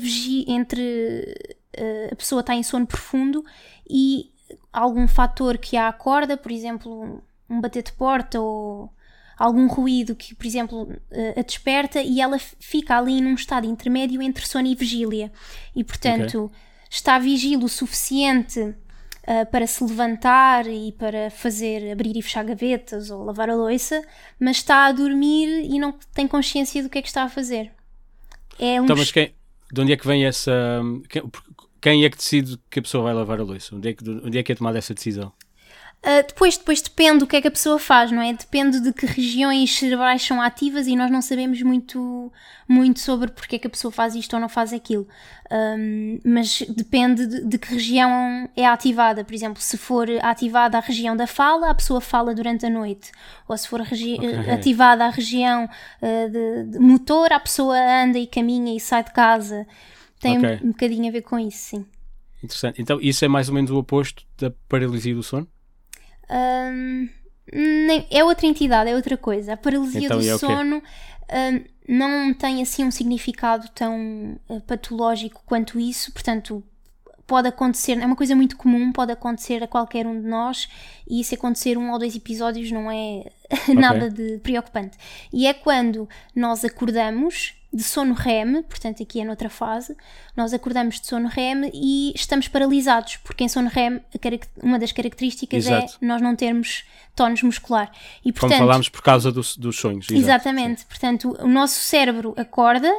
entre, eh, a pessoa está em sono profundo e algum fator que a acorda, por exemplo, um bater de porta ou algum ruído que, por exemplo, eh, a desperta e ela fica ali num estado intermédio entre sono e vigília. E, portanto, está vigílio o suficiente ah, para se levantar e para fazer abrir e fechar gavetas ou lavar a louça, mas está a dormir e não tem consciência do que é que está a fazer. É um Então, mas quem, de onde é que vem essa. Quem, é que decide que a pessoa vai lavar a louça? Onde é que, onde é, que é tomada essa decisão? Uh, depois, depois depende do que é que a pessoa faz, não é? Depende de que regiões cerebrais são ativas e nós não sabemos muito, muito sobre porque é que a pessoa faz isto ou não faz aquilo. Um, mas depende de, de que região é ativada. Por exemplo, se for ativada a região da fala, a pessoa fala durante a noite. Ou se for regi- Ok. ativada a região uh, de, de motor, a pessoa anda e caminha e sai de casa. Tem Ok. um, um bocadinho a ver com isso, sim. Interessante. Então, isso é mais ou menos o oposto da paralisia do sono? Hum, nem- é outra entidade, é outra coisa. A paralisia Então, do é sono hum, não tem assim um significado tão eh, patológico quanto isso, portanto. Pode acontecer, é uma coisa muito comum, pode acontecer a qualquer um de nós e isso acontecer um ou dois episódios não é nada de preocupante. E é quando nós acordamos de sono REM, portanto aqui é noutra fase, nós acordamos de sono REM e estamos paralisados, porque em sono REM uma das características Exato. é nós não termos tónus muscular. E, Como portanto, falámos por causa dos, dos sonhos. exato. Exatamente. Portanto, o nosso cérebro acorda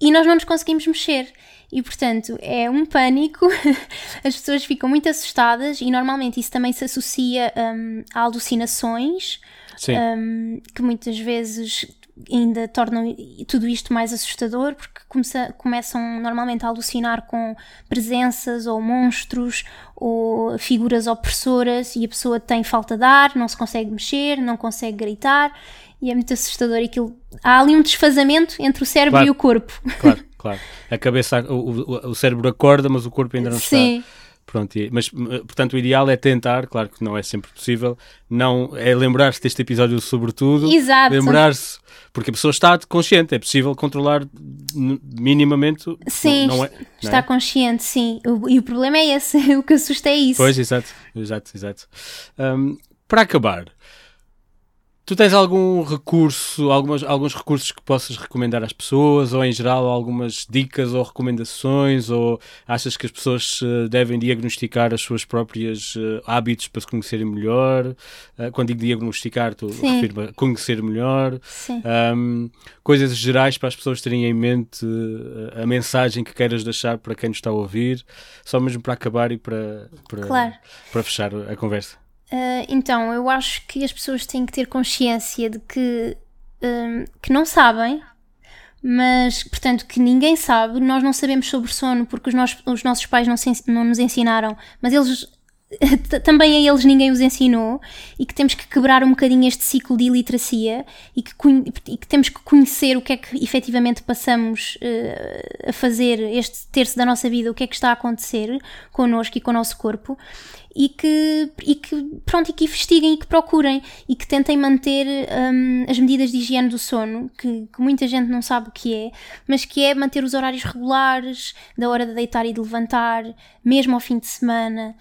e nós não nos conseguimos mexer. E, portanto, é um pânico. As pessoas ficam muito assustadas e, normalmente, isso também se associa hum, a alucinações, Sim. hum, que muitas vezes ainda tornam tudo isto mais assustador, porque começa- começam normalmente a alucinar com presenças ou monstros ou figuras opressoras e a pessoa tem falta de ar, não se consegue mexer, não consegue gritar e é muito assustador aquilo. Há ali um desfazamento entre o cérebro Claro. e o corpo. Claro, claro. A cabeça, o, o, o cérebro acorda, mas o corpo ainda não Sim. está. Pronto, mas portanto o ideal é tentar, claro que não é sempre possível, não é lembrar-se deste episódio sobretudo, Exato. lembrar-se, porque a pessoa está consciente, é possível controlar minimamente, Sim, não, não é, não está é? consciente, sim. O- e o problema é esse, o que assusta é isso. Pois, exato, exato, exato. Hum, para acabar, tu tens algum recurso, algumas, alguns recursos que possas recomendar às pessoas, ou em geral algumas dicas ou recomendações, ou achas que as pessoas eh, devem diagnosticar as suas próprias eh, hábitos para se conhecerem melhor? Eh, quando digo diagnosticar, Sim. refiro a conhecer melhor. Sim. Hum, coisas gerais para as pessoas terem em mente a mensagem que queiras deixar para quem nos está a ouvir, só mesmo para acabar e para, para, Claro. para fechar a conversa. Ah, então, eu acho que as pessoas têm que ter consciência de que, hum, que não sabem, mas, portanto, que ninguém sabe. Nós não sabemos sobre sono porque os, nos- os nossos pais não, se não nos ensinaram, mas eles. Também a eles ninguém os ensinou e que temos que quebrar um bocadinho este ciclo de iliteracia e que, e que temos que conhecer o que é que efetivamente passamos eh, a fazer este terço da nossa vida, o que é que está a acontecer connosco e com o nosso corpo e que, e que pronto, e que investiguem e que procurem e que tentem manter hum, as medidas de higiene do sono, que, que muita gente não sabe o que é, mas que é manter os horários regulares, da hora de deitar e de levantar, mesmo ao fim de semana,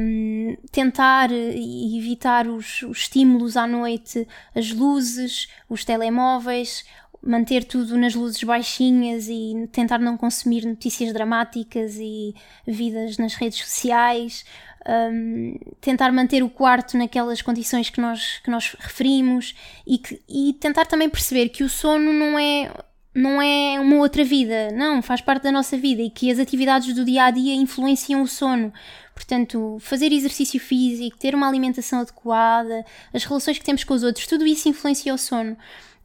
hum, tentar e evitar os, os estímulos à noite, as luzes, os telemóveis, manter tudo nas luzes baixinhas e tentar não consumir notícias dramáticas e vidas nas redes sociais, um, tentar manter o quarto naquelas condições que nós, que nós referimos e, que, e tentar também perceber que o sono não é não é uma outra vida, não, faz parte da nossa vida e que as atividades do dia a dia influenciam o sono. Portanto, fazer exercício físico, ter uma alimentação adequada, as relações que temos com os outros, tudo isso influencia o sono.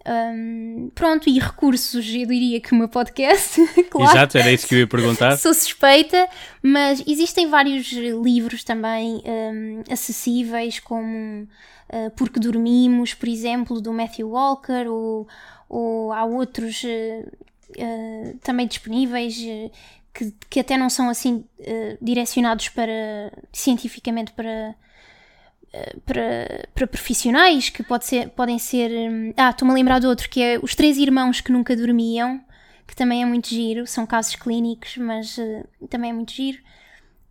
Hum, pronto, e recursos, eu diria que o meu podcast, claro. Exato, era isso que eu ia perguntar. Sou suspeita, mas existem vários livros também hum, acessíveis, como uh, Porque Dormimos, por exemplo, do Matthew Walker, ou, ou há outros uh, uh, também disponíveis que, que até não são assim uh, direcionados para cientificamente para para, para profissionais que pode ser, podem ser. hum, Ah, estou-me a lembrar de outro que é Os Três Irmãos que Nunca Dormiam, que também é muito giro. São casos clínicos, mas eh, também é muito giro.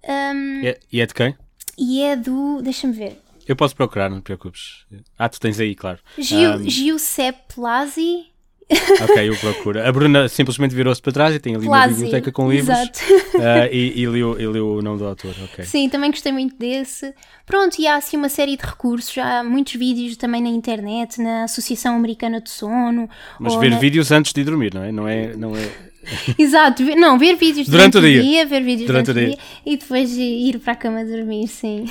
Hum, E é, e é de quem? e é do. Deixa-me ver. Eu posso procurar, não te preocupes. Ah, tu tens aí, claro. Gil, Um, Giuseppe Plasi. ok, eu procuro. A Bruna simplesmente virou-se para trás e tem ali uma Plasi. biblioteca com livros Exato. ah, e, e, leu, e leu o nome do autor. Ok. Sim, também gostei muito desse. Pronto, e há assim uma série de recursos, há muitos vídeos também na internet, na Associação Americana do Sono. Mas ver na- vídeos antes de ir dormir, não é? Não é, não é... Exato, não, ver vídeos Durante durante, o dia. ver vídeos Durante durante, o o dia e depois ir para a cama dormir, sim.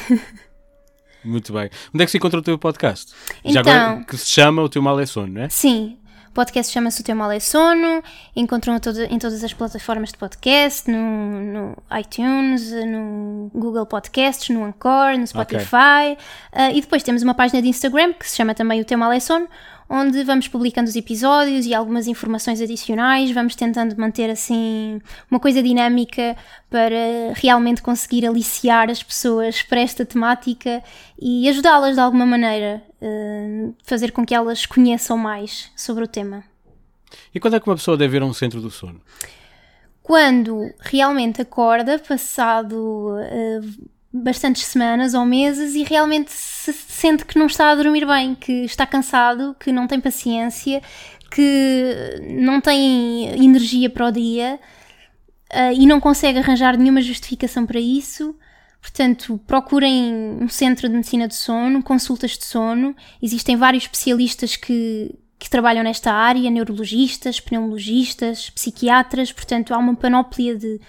Muito bem. Onde é que se encontra o teu podcast? Já Então- agora, que se chama O Teu Mal é Sono, não é? Sim, o podcast chama-se O Teu Mal é Sono, encontram todo- em todas as plataformas de podcast, no, no iTunes, no Google Podcasts, no Anchor, no Spotify. Ah, e depois temos uma página de Instagram que se chama também O Teu Mal é Sono, onde vamos publicando os episódios e algumas informações adicionais, vamos tentando manter assim uma coisa dinâmica para realmente conseguir aliciar as pessoas para esta temática e ajudá-las de alguma maneira, uh, fazer com que elas conheçam mais sobre o tema. E quando é que uma pessoa deve ir a um centro do sono? Quando realmente acorda, passado uh, bastantes semanas ou meses e realmente se sente que não está a dormir bem, que está cansado, que não tem paciência, que não tem energia para o dia uh, e não consegue arranjar nenhuma justificação para isso. Portanto, procurem um centro de medicina de sono, consultas de sono. Existem vários especialistas que, que trabalham nesta área, neurologistas, pneumologistas, psiquiatras, portanto, há uma panóplia de,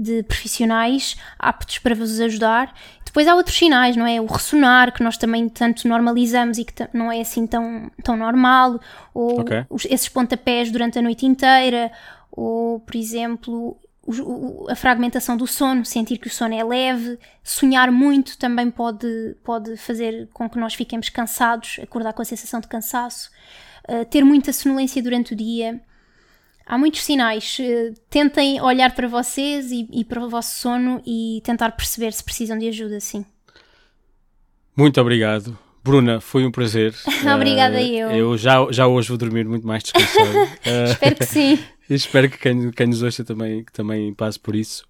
de profissionais aptos para vos ajudar. Depois há outros sinais, não é? O ressonar, que nós também tanto normalizamos e que não é assim tão, tão normal, ou Ok. os- esses pontapés durante a noite inteira, ou, por exemplo, o- o- a fragmentação do sono, sentir que o sono é leve, sonhar muito também pode, pode fazer com que nós fiquemos cansados, acordar com a sensação de cansaço, Uh, ter muita sonolência durante o dia. Há muitos sinais. Uh, tentem olhar para vocês e, e para o vosso sono e tentar perceber se precisam de ajuda, sim. Muito obrigado. Bruna, foi um prazer. Obrigada Eh, eu. Eu já, já hoje vou dormir muito mais descansado. Eh, Espero que sim. espero que quem, quem nos ouça também, que também passe por isso.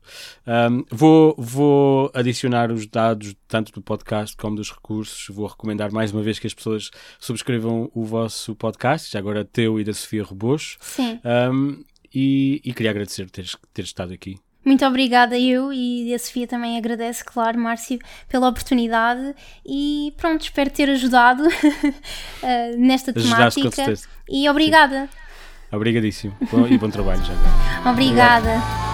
Ahm, vou, vou adicionar os dados tanto do podcast como dos recursos. Vou recomendar mais uma vez que as pessoas subscrevam o vosso podcast, já agora teu e da Sofia Rebocho. Sim. Ahm, e, e queria agradecer teres, teres estado aqui. Muito obrigada eu e a Sofia também agradece, claro, Márcio, pela oportunidade e pronto, espero ter ajudado uh, nesta Ajudaste temática. certeza. E obrigada. Obrigadíssimo. Bom, e bom trabalho já. Obrigada.